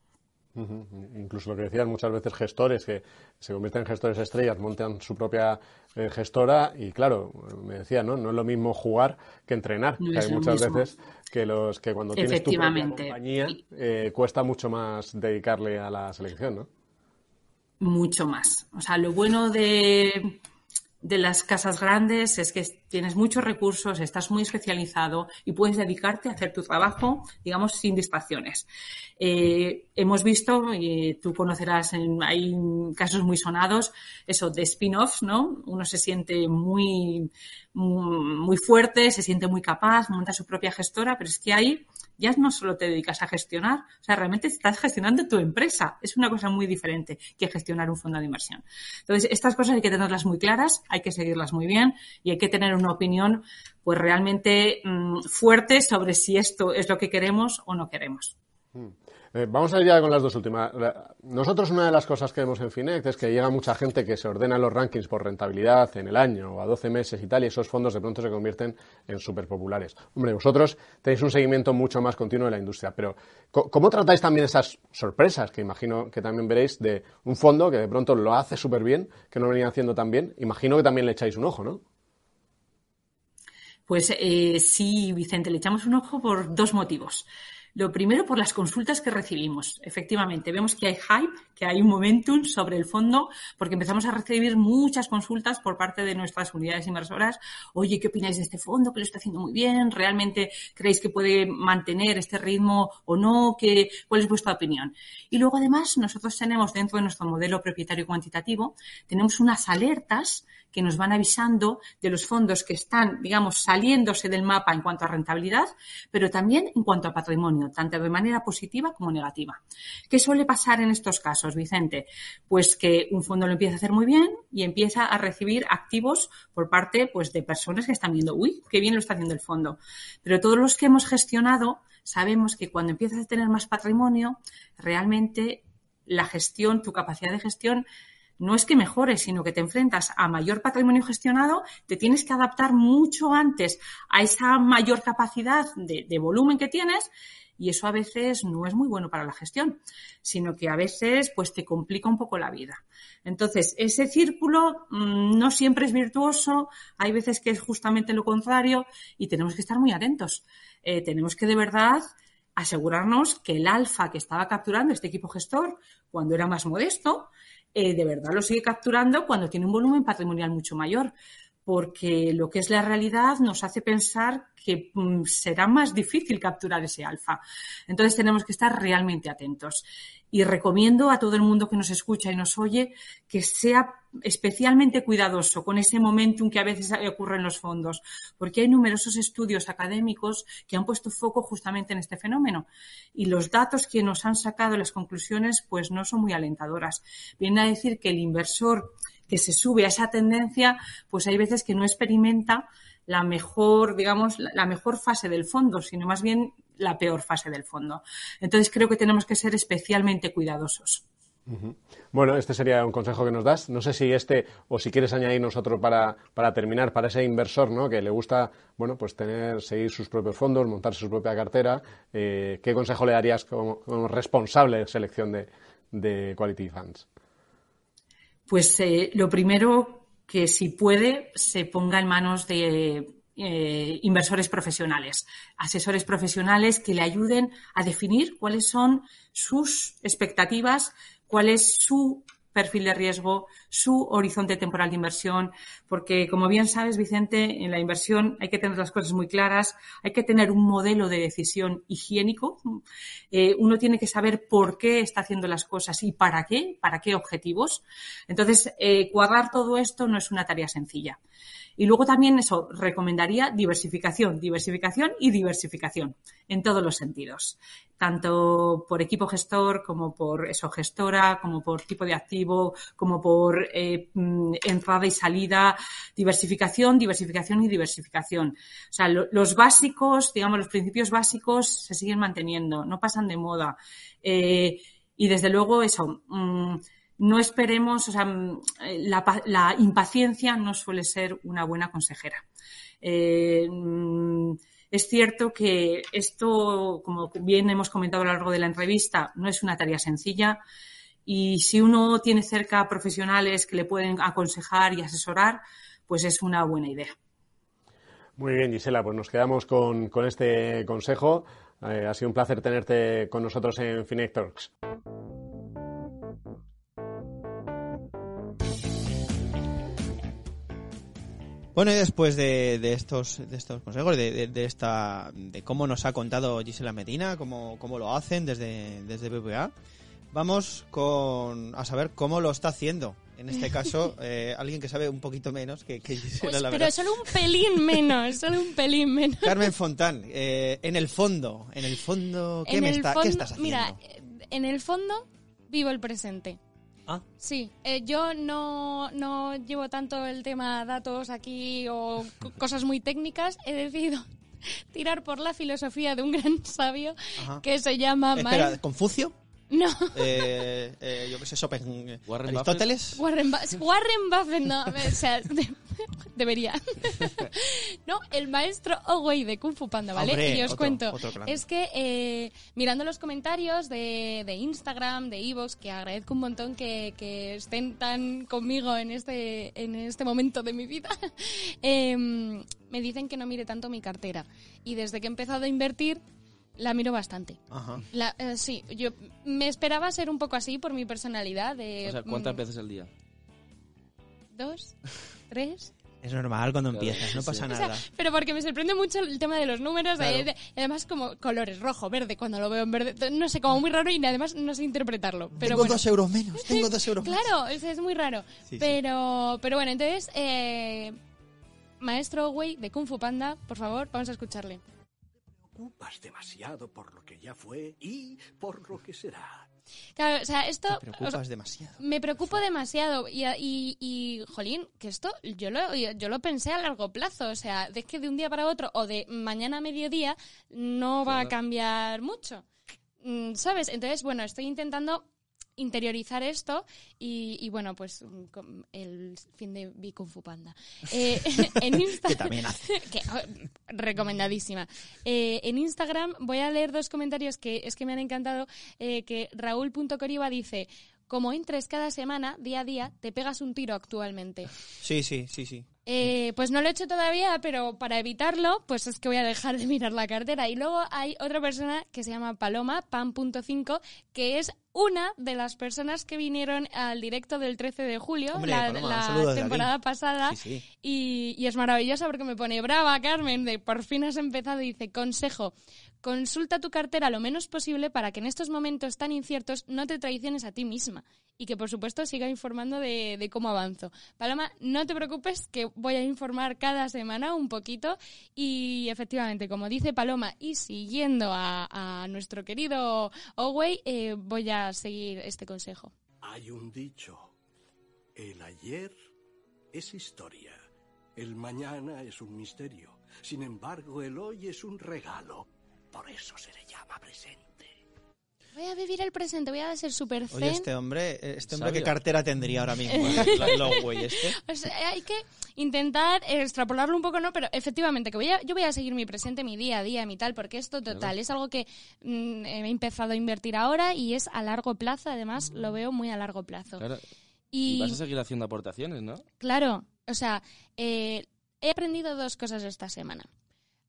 Incluso lo que decían muchas veces gestores que se convierten en gestores estrellas, montan su propia eh, gestora y claro, me decía, ¿no? No es lo mismo jugar que entrenar. hay muchas veces que los que cuando tienes tu propia compañía eh, cuesta mucho más dedicarle a la selección, ¿no? Mucho más. O sea, lo bueno de de las casas grandes es que tienes muchos recursos, estás muy especializado y puedes dedicarte a hacer tu trabajo, digamos, sin distracciones. Eh, hemos visto, y tú conocerás, hay casos muy sonados, eso de spin-offs, ¿no? Uno se siente muy, muy fuerte, se siente muy capaz, monta su propia gestora, pero es que ahí ya no solo te dedicas a gestionar, o sea, realmente estás gestionando tu empresa. Es una cosa muy diferente que gestionar un fondo de inversión. Entonces, estas cosas hay que tenerlas muy claras, hay que seguirlas muy bien y hay que tener una opinión pues realmente mm, fuerte sobre si esto es lo que queremos o no queremos. Mm. Eh, vamos a ir ya con las dos últimas. Nosotros una de las cosas que vemos en Finex es que llega mucha gente que se ordena los rankings por rentabilidad en el año o a 12 meses y tal, y esos fondos de pronto se convierten en súper populares. Hombre, vosotros tenéis un seguimiento mucho más continuo de la industria, pero ¿cómo tratáis también esas sorpresas que imagino que también veréis de un fondo que de pronto lo hace súper bien, que no lo venía haciendo tan bien? Imagino que también le echáis un ojo, ¿no? Pues eh, sí, Vicente, le echamos un ojo por dos motivos. Lo primero por las consultas que recibimos. Efectivamente, vemos que hay hype, que hay un momentum sobre el fondo, porque empezamos a recibir muchas consultas por parte de nuestras unidades inversoras. Oye, ¿qué opináis de este fondo? Que lo está haciendo muy bien. ¿Realmente creéis que puede mantener este ritmo o no? ¿Qué, ¿Cuál es vuestra opinión? Y luego, además, nosotros tenemos dentro de nuestro modelo propietario cuantitativo, tenemos unas alertas que nos van avisando de los fondos que están, digamos, saliéndose del mapa en cuanto a rentabilidad, pero también en cuanto a patrimonio, tanto de manera positiva como negativa. ¿Qué suele pasar en estos casos, Vicente? Pues que un fondo lo empieza a hacer muy bien y empieza a recibir activos por parte pues, de personas que están viendo, uy, qué bien lo está haciendo el fondo. Pero todos los que hemos gestionado sabemos que cuando empiezas a tener más patrimonio, realmente la gestión, tu capacidad de gestión no es que mejores, sino que te enfrentas a mayor patrimonio gestionado, te tienes que adaptar mucho antes a esa mayor capacidad de, volumen que tienes y eso a veces no es muy bueno para la gestión, sino que a veces pues te complica un poco la vida. Entonces, ese círculo mm, no siempre es virtuoso, hay veces que es justamente lo contrario y tenemos que estar muy atentos. Eh, tenemos que de verdad asegurarnos que el alfa que estaba capturando este equipo gestor cuando era más modesto, eh, de verdad lo sigue capturando cuando tiene un volumen patrimonial mucho mayor, porque lo que es la realidad nos hace pensar que mm, será más difícil capturar ese alfa. Entonces tenemos que estar realmente atentos. Y recomiendo a todo el mundo que nos escucha y nos oye que sea especialmente cuidadoso con ese momentum que a veces ocurre en los fondos, porque hay numerosos estudios académicos que han puesto foco justamente en este fenómeno. Y los datos que nos han sacado, las conclusiones, pues no son muy alentadoras. Viene a decir que el inversor que se sube a esa tendencia, pues hay veces que no experimenta la mejor, digamos, la mejor fase del fondo, sino más bien la peor fase del fondo. Entonces creo que tenemos que ser especialmente cuidadosos. Bueno, este sería un consejo que nos das. No sé si este o si quieres añadirnos otro para, para terminar, para ese inversor ¿no? que le gusta bueno, pues tener, seguir sus propios fondos, montar su propia cartera. Eh, ¿Qué consejo le darías como, responsable de selección de, de Quality Funds? Pues eh, lo primero que si puede se ponga en manos de eh, inversores profesionales, asesores profesionales que le ayuden a definir cuáles son sus expectativas, cuál es su perfil de riesgo, su horizonte temporal de inversión, porque como bien sabes, Vicente, en la inversión hay que tener las cosas muy claras, hay que tener un modelo de decisión higiénico, eh, uno tiene que saber por qué está haciendo las cosas y para qué, para qué objetivos. Entonces, eh, cuadrar todo esto no es una tarea sencilla. Y luego también eso, recomendaría diversificación, diversificación y diversificación en todos los sentidos, tanto por equipo gestor como por eso gestora, como por tipo de activo, como por eh, mm, entrada y salida, diversificación, diversificación y diversificación. O sea, los básicos, digamos, los principios básicos se siguen manteniendo, no pasan de moda. Eh, y desde luego eso, mm, no esperemos, o sea, mm, la, impaciencia no suele ser una buena consejera. Eh, mm, es cierto que esto, como bien hemos comentado a lo largo de la entrevista, no es una tarea sencilla y si uno tiene cerca profesionales que le pueden aconsejar y asesorar, pues es una buena idea. Muy bien, Gisela, pues nos quedamos con, este consejo. Eh, ha sido un placer tenerte con nosotros en Finec Bueno, y después de, estos, de estos consejos, de, esta, de cómo nos ha contado Gisela Medina, cómo, cómo lo hacen desde, desde BBA, vamos con, a saber cómo lo está haciendo. En este caso, eh, alguien que sabe un poquito menos que, Gisela, pues, la Pero solo un pelín menos, solo un pelín menos. Carmen Fontán, eh, en el fondo, en el fondo, ¿qué, me está, ¿qué estás haciendo? Mira, en el fondo vivo el presente. Ah. Sí, eh, yo no, no llevo tanto el tema datos aquí o cosas muy técnicas. He decidido tirar por la filosofía de un gran sabio que se llama... Espera, ¿Confucio? No. Eh, eh, yo qué sé, Sopen, ¿Aristóteles? Warren, Warren Buffett, no. O sea, debería. no, el maestro Owei de Kung Fu Panda, ¿vale? y os cuento. es que eh, mirando los comentarios de, de Instagram, de Evox, que agradezco un montón que, que, estén tan conmigo en este, en este momento de mi vida, em, me dicen que no mire tanto mi cartera. Y desde que he empezado a invertir, la miro bastante. Ajá. Eh, sí, yo me esperaba ser un poco así por mi personalidad. De, o sea, ¿cuántas mm, veces al día? Dos, tres. Es normal cuando empiezas, no pasa nada. pero porque me sorprende mucho el tema de los números, y además como colores, rojo, verde, cuando lo veo en verde, no sé, como muy raro y además no sé interpretarlo. Pero tengo dos euros menos, tengo dos euros Claro, es, es muy raro. pero, pero bueno, entonces, eh, Maestro Wei de Kung Fu Panda, por favor, vamos a escucharle preocupas demasiado por lo que ya fue y por lo que será. Claro, o sea, esto... Te preocupas demasiado. Me preocupo demasiado y, y, y, jolín, que esto yo lo, yo lo pensé a largo plazo, o sea, de que de un día para otro o de mañana a mediodía no va a cambiar mucho. Mm, ¿Sabes? Entonces, bueno, estoy intentando interiorizar esto y, bueno, pues el fin de Vi Kung Fu Panda. Eh, en Instagram, que también hace. Oh, recomendadísima. Eh, en Instagram voy a leer dos comentarios que es que me han encantado, eh, que Raúl.coriba dice... Como entres cada semana, día a día, te pegas un tiro actualmente. Sí, sí, sí, sí. Eh, pues no lo he hecho todavía, pero para evitarlo, pues es que voy a dejar de mirar la cartera. Y luego hay otra persona que se llama Paloma, Pan.5, que es una de las personas que vinieron al directo del 13 de julio, la, temporada pasada. Y, y, es maravillosa porque me pone brava, Carmen, de por fin has empezado y dice, consejo, Consulta tu cartera lo menos posible para que en estos momentos tan inciertos no te traiciones a ti misma y que por supuesto siga informando de, cómo avanzo. Paloma, no te preocupes que voy a informar cada semana un poquito y efectivamente, como dice Paloma, y siguiendo a, nuestro querido Owey, eh, voy a seguir este consejo. Hay un dicho, el ayer es historia, el mañana es un misterio, sin embargo el hoy es un regalo por eso se le llama presente. Voy a vivir el presente, voy a ser súper zen. Oye, este hombre, este hombre ¿qué cartera tendría ahora mismo? este? hay que intentar extrapolarlo un poco, ¿no? Pero efectivamente, que voy a, yo voy a seguir mi presente, mi día a día, mi tal, porque esto total es algo que mm, he empezado a invertir ahora y es a largo plazo, además lo veo muy a largo plazo. Claro. Y, vas a seguir haciendo aportaciones, ¿no? Claro, o sea, eh, he aprendido dos cosas esta semana.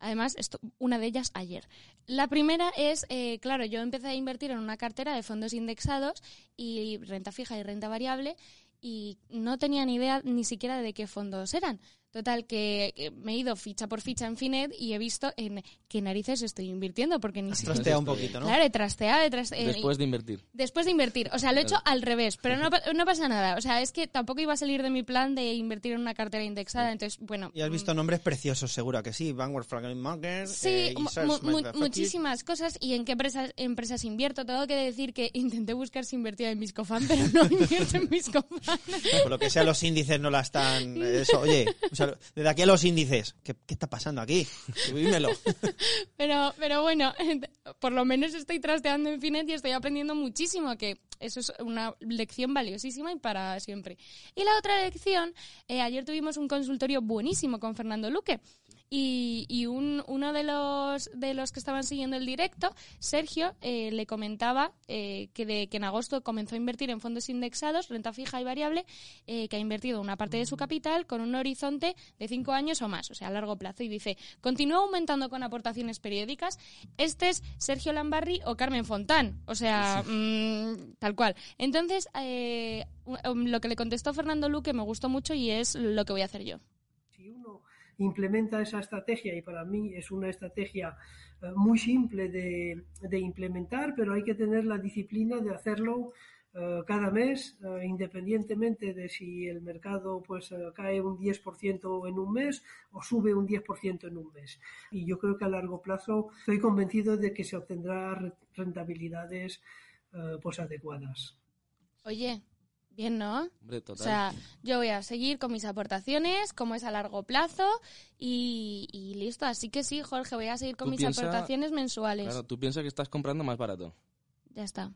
Además, esto, una de ellas ayer. La primera es, eh, claro, yo empecé a invertir en una cartera de fondos indexados y renta fija y renta variable y no tenía ni idea ni siquiera de qué fondos eran. Total, que me he ido ficha por ficha en Finet y he visto en qué narices estoy invirtiendo, porque ni siquiera... Trastea un poquito, ¿no? Claro, he trasteado, he trasteado. Después de invertir. Después de invertir. O sea, lo he hecho al revés, pero no, pa- no pasa nada. O sea, es que tampoco iba a salir de mi plan de invertir en una cartera indexada, entonces, bueno... Y has mm, visto nombres preciosos, seguro que sí. Vanguard Fragment Market. Sí, eh, mu- muchísimas cosas. ¿Y en qué empresas, empresas invierto? Tengo que decir que intenté buscar si invertía en Viscofan, pero no invierto en Viscofan. Por lo que sea, los índices no la están. Eso, oye, o sea, desde aquí a los índices. ¿Qué, está pasando aquí? Subímelo. Pero, pero bueno, por lo menos estoy trasteando en Finet y estoy aprendiendo muchísimo, que eso es una lección valiosísima y para siempre. Y la otra lección, eh, ayer tuvimos un consultorio buenísimo con Fernando Luque. Y, y un, uno de los, de los que estaban siguiendo el directo, Sergio, eh, le comentaba eh, que, de, que en agosto comenzó a invertir en fondos indexados, renta fija y variable, eh, que ha invertido una parte de su capital con un horizonte de cinco años o más, o sea, a largo plazo. Y dice, continúa aumentando con aportaciones periódicas. Este es Sergio Lambarri o Carmen Fontán, o sea, mm, tal cual. Entonces, eh, lo que le contestó Fernando Luque me gustó mucho y es lo que voy a hacer yo. Implementa esa estrategia, y para mí es una estrategia eh, muy simple de, implementar, pero hay que tener la disciplina de hacerlo eh, cada mes, eh, independientemente de si el mercado pues cae un 10% en un mes o sube un 10% en un mes. Y yo creo que a largo plazo estoy convencido de que se obtendrá re- rentabilidades pues adecuadas. Oye, bien, ¿no? Hombre, O sea, yo voy a seguir con mis aportaciones, como es a largo plazo, y, y listo. Así que sí, Jorge, voy a seguir con mis piensa- aportaciones mensuales. Claro, tú piensas que estás comprando más barato. Ya está.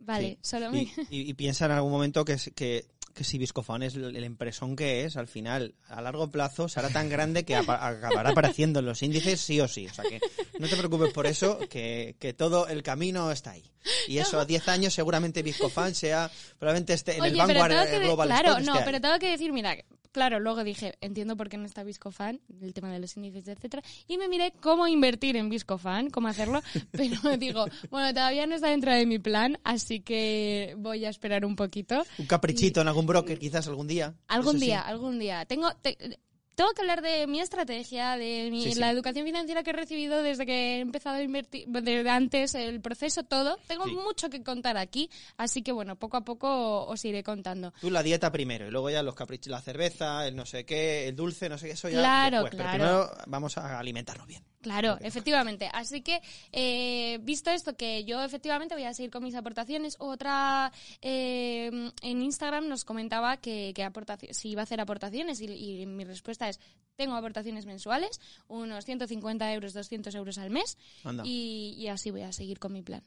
Vale, Sí. solo Y, me... y- y piensa en algún momento que, es- que, que si Viscofan es el, empresón que es, al final, a largo plazo, será tan grande que acabará apareciendo en los índices sí o sí. O sea que no te preocupes por eso, que, que todo el camino está ahí. Y eso, a 10 años seguramente Viscofan sea, probablemente esté en Oye, el Vanguard eh, Global claro, no, ahí. pero tengo que decir, mira, claro, luego dije, entiendo por qué no está Viscofan, el tema de los índices, etcétera, y me miré cómo invertir en Viscofan, cómo hacerlo, pero digo, bueno, todavía no está dentro de mi plan, así que voy a esperar un poquito. Un caprichito en algún broker, quizás algún día. Algún sí. día, algún día. Tengo, te- tengo que hablar de mi estrategia, de mi- Sí, sí. la educación financiera que he recibido desde que he empezado a invertir, desde antes, el proceso, todo. Tengo Sí. mucho que contar aquí, así que bueno, poco a poco os iré contando. Tú la dieta primero y luego ya los caprichos, la cerveza, el no sé qué, el dulce, no sé qué, eso ya Claro, después. Pero claro. primero vamos a alimentarnos bien. Claro, efectivamente. Así que, eh, visto esto, que yo efectivamente voy a seguir con mis aportaciones, otra eh, en Instagram nos comentaba que, que si iba a hacer aportaciones y, y mi respuesta es, tengo aportaciones mensuales, unos 150 euros, 200 euros al mes Anda. y, y así voy a seguir con mi plan.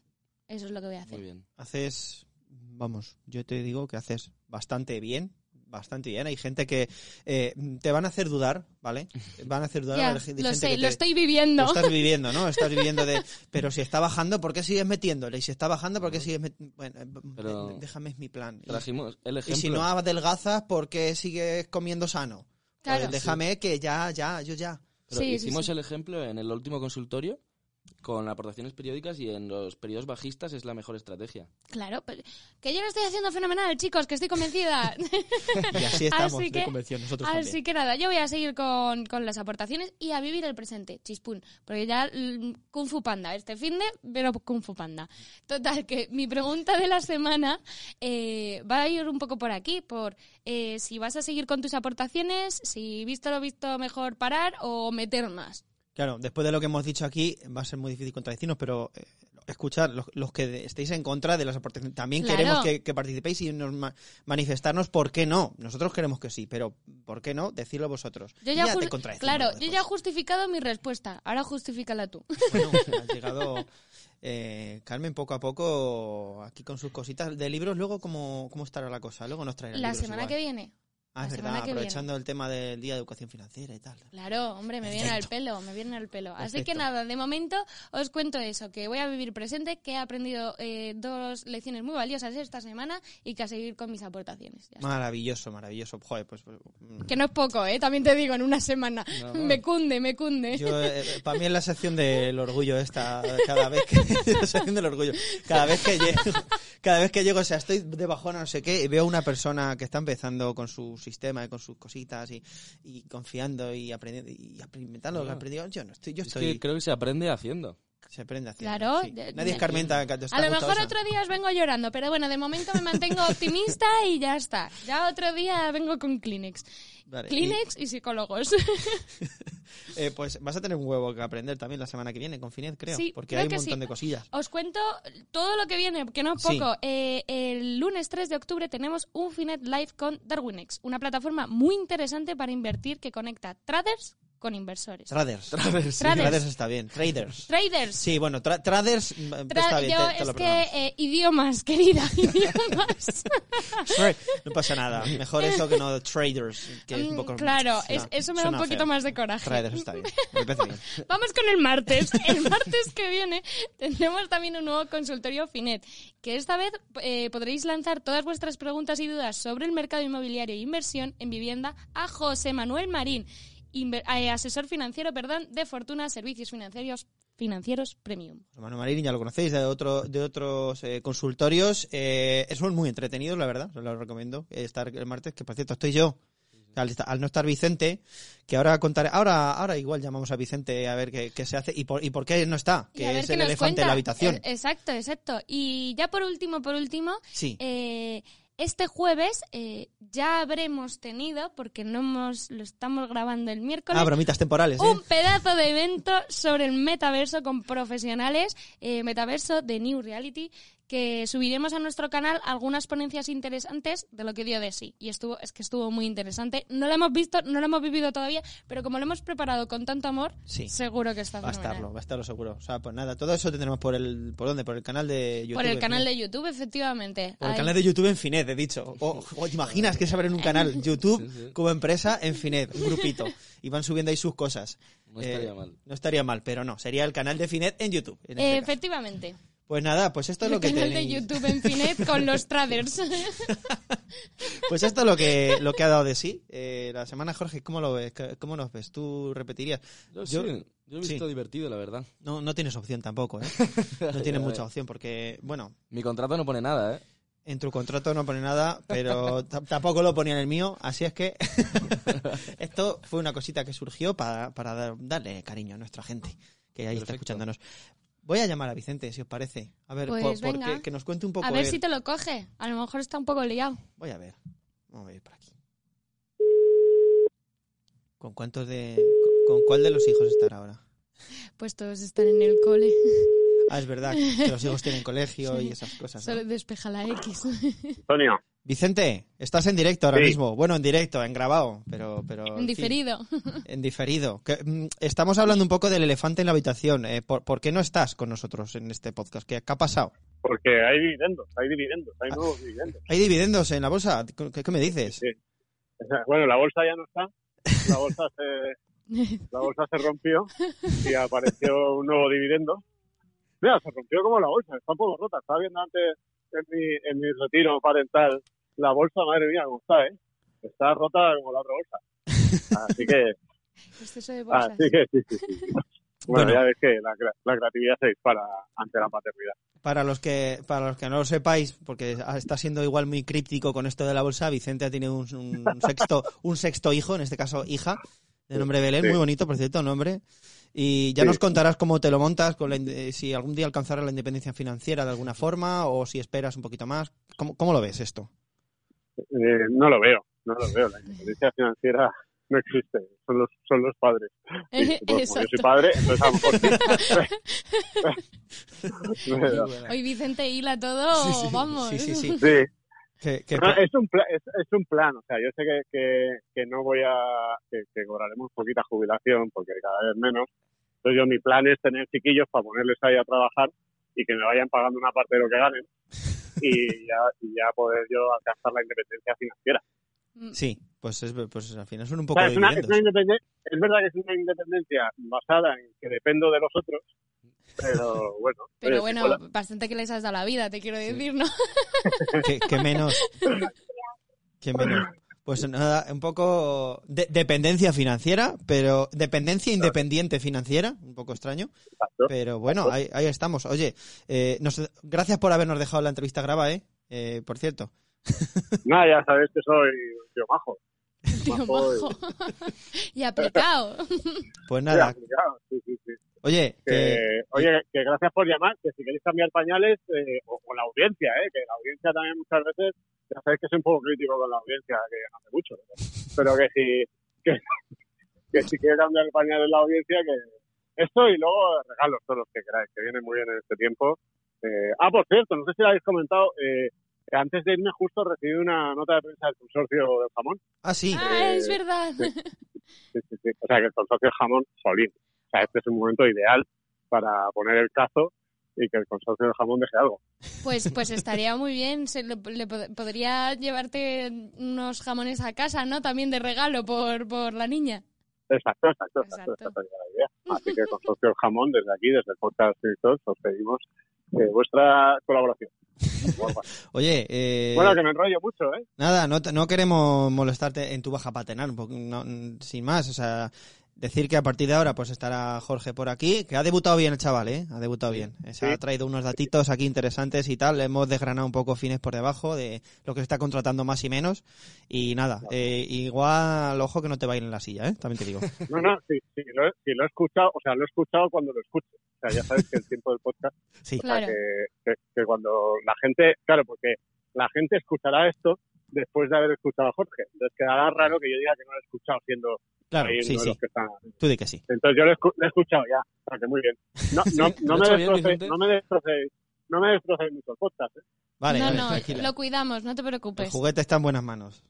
Eso es lo que voy a hacer. Muy bien. haces, vamos, yo te digo que haces bastante bien, bastante bien. Hay gente que eh, te van a hacer dudar, ¿vale? Van a hacer dudar. Gente lo que sé, te- lo estoy viviendo. Lo estás viviendo, ¿no? Estás viviendo de, pero si está bajando, ¿por qué sigues metiéndole? Y si está bajando, ¿por qué sigues metiendo? Bueno, eh, Pero- déjame es mi plan. Y, Trajimos el y si no adelgazas, ¿por qué sigues comiendo sano? Pues Claro. déjame que ya, ya, yo ya. Pero Sí, sí, hicimos sí. el ejemplo en el último consultorio con aportaciones periódicas y en los periodos bajistas es la mejor estrategia. Claro, pero que yo lo estoy haciendo fenomenal, chicos, que estoy convencida. Y así estamos Así de que- nosotros Así también. que nada, yo voy a seguir con, con las aportaciones y a vivir el presente, chispún. Porque ya mm, Kung Fu Panda, este fin de, pero Kung Fu Panda. Total, que mi pregunta de la semana eh, va a ir un poco por aquí, por eh, si vas a seguir con tus aportaciones, si visto lo visto mejor parar o meter más. Claro, después de lo que hemos dicho aquí, va a ser muy difícil contradecirnos, pero eh, escuchar, los, los que estéis en contra de las aportaciones, también Claro. queremos que, que participéis y nos ma- manifestarnos por qué no. Nosotros queremos que sí, pero ¿por qué no? Decirlo vosotros. Yo Y ya, te claro, yo ya he justificado mi respuesta, ahora justifícala tú. Bueno, ha llegado eh, Carmen poco a poco aquí con sus cositas de libros. Luego, ¿cómo, cómo estará la cosa? Luego nos traerá La libros semana igual. que viene. Ah, es verdad, aprovechando el tema del Día de Educación Financiera y tal. Claro, hombre, me viene al pelo, me viene al pelo. Así que nada, de momento os cuento eso, que voy a vivir presente, que he aprendido eh, dos lecciones muy valiosas esta semana y que a seguir con mis aportaciones. Ya. Maravilloso, maravilloso. Joder, pues... pues, mm. Que no es poco, ¿eh? También te digo, en una semana. No. Me cunde, me cunde. Yo, eh, para mí es la sección del orgullo esta, cada vez que, la sección del orgullo, cada vez que llego, cada vez que llego, o sea, estoy de bajona, no sé qué, y veo una persona que está empezando con sus sistema y con sus cositas y, y confiando y aprendiendo y experimentando lo que aprendido. Yo no estoy, yo Es estoy, que creo que se aprende haciendo. Se aprende haciendo. Claro, sí. de- Nadie escarmenta. A lo mejor otro día os vengo llorando, pero bueno, de momento me mantengo optimista y ya está. Ya otro día vengo con Kleenex. Vale, Kleenex y, psicólogos. Eh, pues vas a tener un huevo que aprender también la semana que viene con Finet, creo. Sí, porque creo hay un montón sí. de cosillas. Os cuento todo lo que viene, que no es Sí. poco. Eh, el lunes 3 de octubre tenemos un Finet Live con Darwinex, una plataforma muy interesante para invertir que conecta traders con inversores. Traders. Traders, sí. Traders. Traders está bien. Traders. Traders. Sí, bueno, tra- traders mm, Tra- está bien. yo, te- te lo es que eh, idiomas, querida, idiomas. No pasa nada. Mejor eso que no traders. Que es un Mm, poco, claro, no, es- eso me da un poquito feo. más de coraje. Traders está bien. Me parece bien. Vamos con el martes. El martes que viene tendremos también un nuevo consultorio Finet, que esta vez eh, podréis lanzar todas vuestras preguntas y dudas sobre el mercado inmobiliario e inversión en vivienda a José Manuel Marín, inver- eh, asesor financiero, perdón, de Fortuna Servicios Financieros Financieros Premium. Manu Marín ya lo conocéis de otro de otros eh, consultorios. Eh, son muy entretenidos, la verdad. Os lo recomiendo eh, estar el martes. Que por cierto estoy yo. Al, al no estar Vicente, que ahora contaré. Ahora, ahora igual llamamos a Vicente a ver qué, qué se hace y por, y por qué no está, que es el elefante cuenta. en la habitación. Eh, exacto, exacto. Y ya por último, por último, Sí. eh, este jueves eh, ya habremos tenido, porque no hemos, lo estamos grabando el miércoles, Ah, bromitas temporales, ¿eh? un pedazo de evento sobre el metaverso con profesionales, eh, metaverso de New Reality, que subiremos a nuestro canal algunas ponencias interesantes de lo que dio de sí. Y estuvo, es que estuvo muy interesante. No lo hemos visto, no lo hemos vivido todavía, pero como lo hemos preparado con tanto amor, Sí. seguro que está Va a estarlo, va a estarlo seguro. O sea, pues nada, todo eso tendremos por el, ¿por dónde? Por el canal de YouTube. Por el canal Finet. de YouTube, efectivamente. Por el Ahí. canal de YouTube en Finet, he dicho. O, o ¿Te imaginas que se abren un canal YouTube como empresa en Finet, un grupito? Y van subiendo ahí sus cosas. No estaría mal. No estaría mal, pero no. Sería el canal de Finet en YouTube. en este Eh, caso. Pues nada, pues esto es lo El que canal de. YouTube en Finet con los traders. Pues esto es lo que, lo que ha dado de sí. Eh, la semana, Jorge, ¿cómo lo ves? ¿Cómo nos ves? ¿Tú repetirías? Yo, Yo- sí, yo he visto sí. divertido, la verdad. No, no tienes opción tampoco, ¿eh? No tienes mucha opción porque, bueno, Mi contrato no pone nada, ¿eh? En tu contrato no pone nada, pero tampoco lo ponía en el mío, así es que esto fue una cosita que surgió para, para dar- darle cariño a nuestra gente que ahí está escuchándonos. Voy a llamar a Vicente, si os parece. A ver, Pues por- que nos cuente un poco A ver él. si te lo coge. A lo mejor está un poco liado. Voy a ver. Vamos a ver por aquí. ¿Con cuántos de... con, con cuál de los hijos estará ahora? Pues todos están en el cole. Ah, es verdad, que los hijos tienen colegio y esas cosas. ¿no? Solo despeja la X. Antonio, Vicente, estás en directo ahora Sí. mismo. Bueno, en directo, en grabado, pero... pero En diferido. En diferido. Que, mm, estamos hablando un poco del elefante en la habitación. Eh, ¿por, por qué no estás con nosotros en este podcast? ¿Qué, qué ha pasado? porque hay dividendos, hay dividendos, hay nuevos dividendos. ¿Hay dividendos en la bolsa? ¿Qué, qué me dices? Sí. Bueno, la bolsa ya no está, la bolsa se, la bolsa se rompió y apareció un nuevo dividendo. Mira, se rompió como la bolsa, está un poco rota. Estaba viendo antes en mi, en mi retiro parental la bolsa, madre mía, cómo está, ¿eh? Está rota como la otra bolsa. Así que, Exceso de bolsas. así que sí, sí, sí. Bueno, Bueno. ya ves que la, la creatividad se dispara ante la paternidad. Para los que para los que no lo sepáis, porque está siendo igual muy críptico con esto de la bolsa, Vicente ha tenido un, un sexto un sexto hijo, en este caso hija, de nombre Belén, Sí. muy bonito, por cierto, nombre. Y ya Sí. nos contarás cómo te lo montas, con la eh, si algún día alcanzarás la independencia financiera de alguna forma o si esperas un poquito más. ¿Cómo, cómo lo ves esto? Eh, no lo veo, no lo veo. La independencia financiera no existe, son los, son los padres. Pues, como yo soy padre, entonces a lo mejor sí. Hoy Vicente hila todo, Sí, sí, vamos. sí, sí, sí. No, es, un pla- es, es un plan, o sea, yo sé que, que, que no voy a, que, que cobraremos poquita jubilación porque cada vez menos. Entonces yo mi plan es tener chiquillos para ponerles ahí a trabajar y que me vayan pagando una parte de lo que ganen y ya, y ya poder yo alcanzar la independencia financiera. Sí, pues, es, pues al final son un O poco sea, de es, una, es, dividendos. una independen- es verdad que es una independencia basada en que dependo de los otros, pero bueno. Pero oye, bueno, hola. bastante que les has dado la vida, te quiero decir, ¿no? que, que menos. Que menos. Pues nada, un poco de- dependencia financiera, pero dependencia independiente financiera, un poco extraño. Exacto. Pero bueno, ahí, ahí estamos. Oye, eh, nos- gracias por habernos dejado la entrevista grabada, ¿eh? Eh, por cierto. Nada, ya sabes que soy un tío majo. Tío majo y- majo. y aplicado. Pues Sí, nada, aplicado, sí, sí, sí. Oye, Que, que... oye, que gracias por llamar, que si queréis cambiar pañales, eh, o, o la audiencia, eh, que la audiencia también muchas veces, ya sabéis que soy un poco crítico con la audiencia, que hace mucho, pero, pero que si que, que si quiere cambiar el pañal en la audiencia, que esto y luego regalos todos los que queráis, que vienen muy bien en este tiempo. Eh, ah, por cierto, no sé si lo habéis comentado, eh, antes de irme justo recibí una nota de prensa del consorcio del jamón. Ah, sí. Ah, Eh, es verdad. Sí, sí, sí. O sea, que el consorcio del jamón, jolín. O sea, este es un momento ideal para poner el cazo y que el consorcio del jamón deje algo. Pues, pues estaría muy bien. Se le, le pod- podría llevarte unos jamones a casa, ¿no? También de regalo por, por la niña. Exacto, exacto, exacto. Exacto. Esa sería la idea. Así que el consorcio del jamón, desde aquí, desde el podcast os pedimos eh, vuestra colaboración. Oye, eh, Bueno, que me enrollo mucho, ¿eh? nada, no, te- no queremos molestarte en tu baja paternal, no, sin más, o sea, decir que a partir de ahora pues estará Jorge por aquí, que ha debutado bien el chaval, ¿eh? Ha debutado bien. Se Sí. ha traído unos datitos aquí interesantes y tal, le hemos desgranado un poco fines por debajo de lo que se está contratando más y menos y nada, eh, igual, ojo que no te va a ir en la silla, ¿eh? También te digo. No, no, sí, sí, lo, he- sí, lo he escuchado, o sea, lo he escuchado cuando lo escucho. O sea, ya sabes que el tiempo del podcast Sí. O sea, Claro. que, que- que cuando la gente, claro, porque la gente escuchará esto después de haber escuchado a Jorge. Entonces quedará raro que yo diga que no lo he escuchado siendo Claro, ahí sí, uno de sí. los que están. Tú di que sí. Entonces yo lo he, escu- lo he escuchado ya. O sea, que muy bien. No, no, Sí, no, ¿lo me Vicente? no me destrocéis, no me destrocéis mucho el podcast. ¿eh? Vale, no, vale, no, tranquila. lo cuidamos, no te El preocupes. juguete está en buenas manos.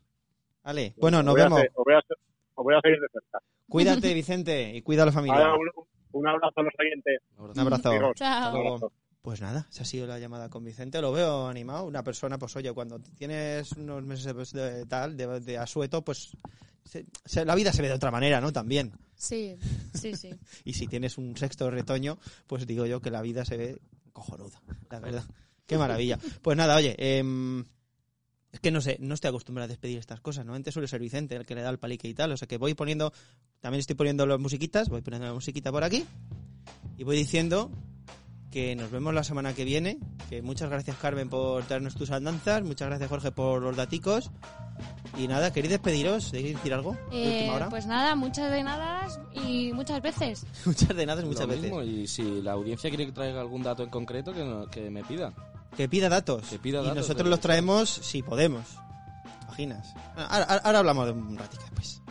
Vale, bueno, nos Os vemos. hacer- Os voy, a, hacer- os voy a seguir de cerca. Cuídate, Vicente, y cuida a la familia. Ahora, un, un abrazo a los oyentes. Un abrazo. Chao. un abrazo. Pues nada, esa ha sido la llamada con Vicente. Lo veo animado. Una persona, pues oye, cuando tienes unos meses de tal, de, de asueto, pues se- se- la vida se ve de otra manera, ¿no? También. Sí, sí, sí. Y si tienes un sexto retoño, pues digo yo que la vida se ve cojonuda, la verdad. Qué maravilla. Pues nada, oye, em, es que no sé, no estoy acostumbrado a despedir estas cosas. ¿no? Antes suele ser Vicente el que le da el palique y tal. O sea que voy poniendo, también estoy poniendo las musiquitas, voy poniendo la musiquita por aquí y voy diciendo que nos vemos la semana que viene. Que muchas gracias Carmen por traernos tus andanzas, muchas gracias Jorge por los daticos. Y nada, ¿queréis despediros? ¿Queréis decir algo? de Eh, última hora? pues nada, muchas de nada y muchas veces. Muchas de nada, muchas Lo veces. mismo, y si la audiencia quiere que traiga algún dato en concreto, que, no- que me pida. Que pida datos. Que pida y datos, nosotros de- los traemos si podemos. Imaginas. Ahora, ahora- ahora hablamos de un ratito después.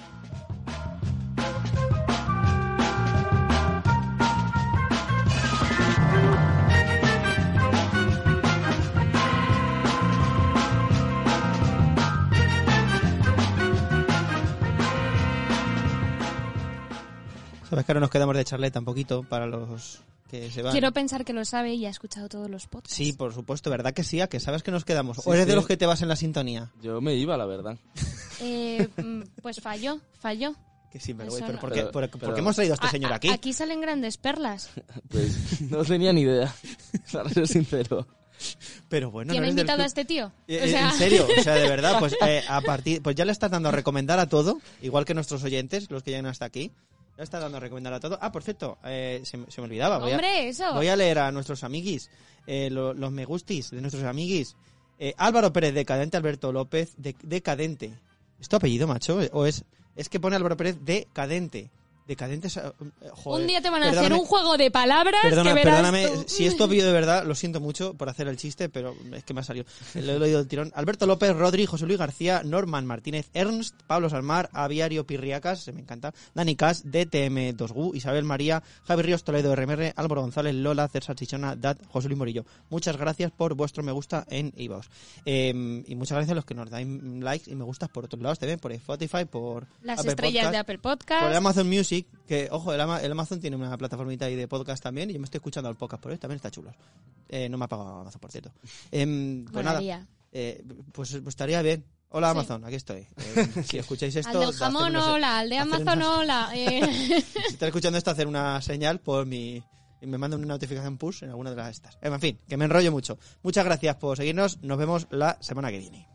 Sabes que ahora nos quedamos de charleta un poquito para los que se van. Quiero pensar que lo sabe y ha escuchado todos los podcasts. Sí, por supuesto, ¿verdad que sí? ¿A que sabes que nos quedamos? Sí, ¿O eres de los que te vas en la sintonía? Yo me iba, la verdad. Eh, mm, pues falló, falló. Que sí, pero, Eso pero no. ¿por, qué, Pero- por- por pero- qué hemos traído a este A- señor aquí? Aquí salen grandes perlas. Pues no tenía ni idea, para ser sincero. Pero bueno, ¿Quién no ha del invitado a este tío? Eh, O eh, sea- En serio, o sea, de verdad, pues eh, a partir, pues ya le estás dando a recomendar a todo, igual que nuestros oyentes, los que llegan hasta aquí. Ya estás dando a recomendar a todo. Ah, por cierto, eh, se, me- se me olvidaba. Voy a, Hombre, eso. voy a leer a nuestros amiguis, eh, lo- los me gustis de nuestros amiguis. Eh, Álvaro Pérez Decadente, Alberto López de- Decadente. ¿Es tu apellido, macho? ¿O es, es que pone Álvaro Pérez Decadente? Decadente es... eh, joder, un día te van a hacer un juego de palabras Perdona, que verás perdóname, tú. si esto pillo de verdad, lo siento mucho por hacer el chiste, pero es que me ha salido. Lo he leído del tirón. Alberto López, Rodri, José Luis García, Norman Martínez, Ernst, Pablo Salmar, Aviario Pirriacas, se me encanta, Dani Cas, DTM 2GU, Isabel María, Javi Ríos Toledo, RMR, Álvaro González, Lola, César Chichona, Dat, José Luis Morillo. Muchas gracias por vuestro me gusta en iVoox. Eh, y muchas gracias a los que nos dais likes y me gustas por otros lados también, por Spotify, por Las Apple estrellas Podcast. de Apple Podcast. Por el Amazon Music, que, ojo, el, Ama- el Amazon tiene una plataformita ahí de podcast también, y yo me estoy escuchando el podcast por ahí, también está chulo. Eh, no me ha pagado Amazon, por cierto. Em, pues nada, eh, pues, pues estaría bien. Hola Sí. Amazon, aquí estoy. Eh, si escucháis esto... al del jamón, una hola. Al de Amazon, una- hola. Si estás escuchando esto, hacer una señal por mi... y me manda una notificación push en alguna de las estas. En fin, que me enrollo mucho. Muchas gracias por seguirnos. Nos vemos la semana que viene.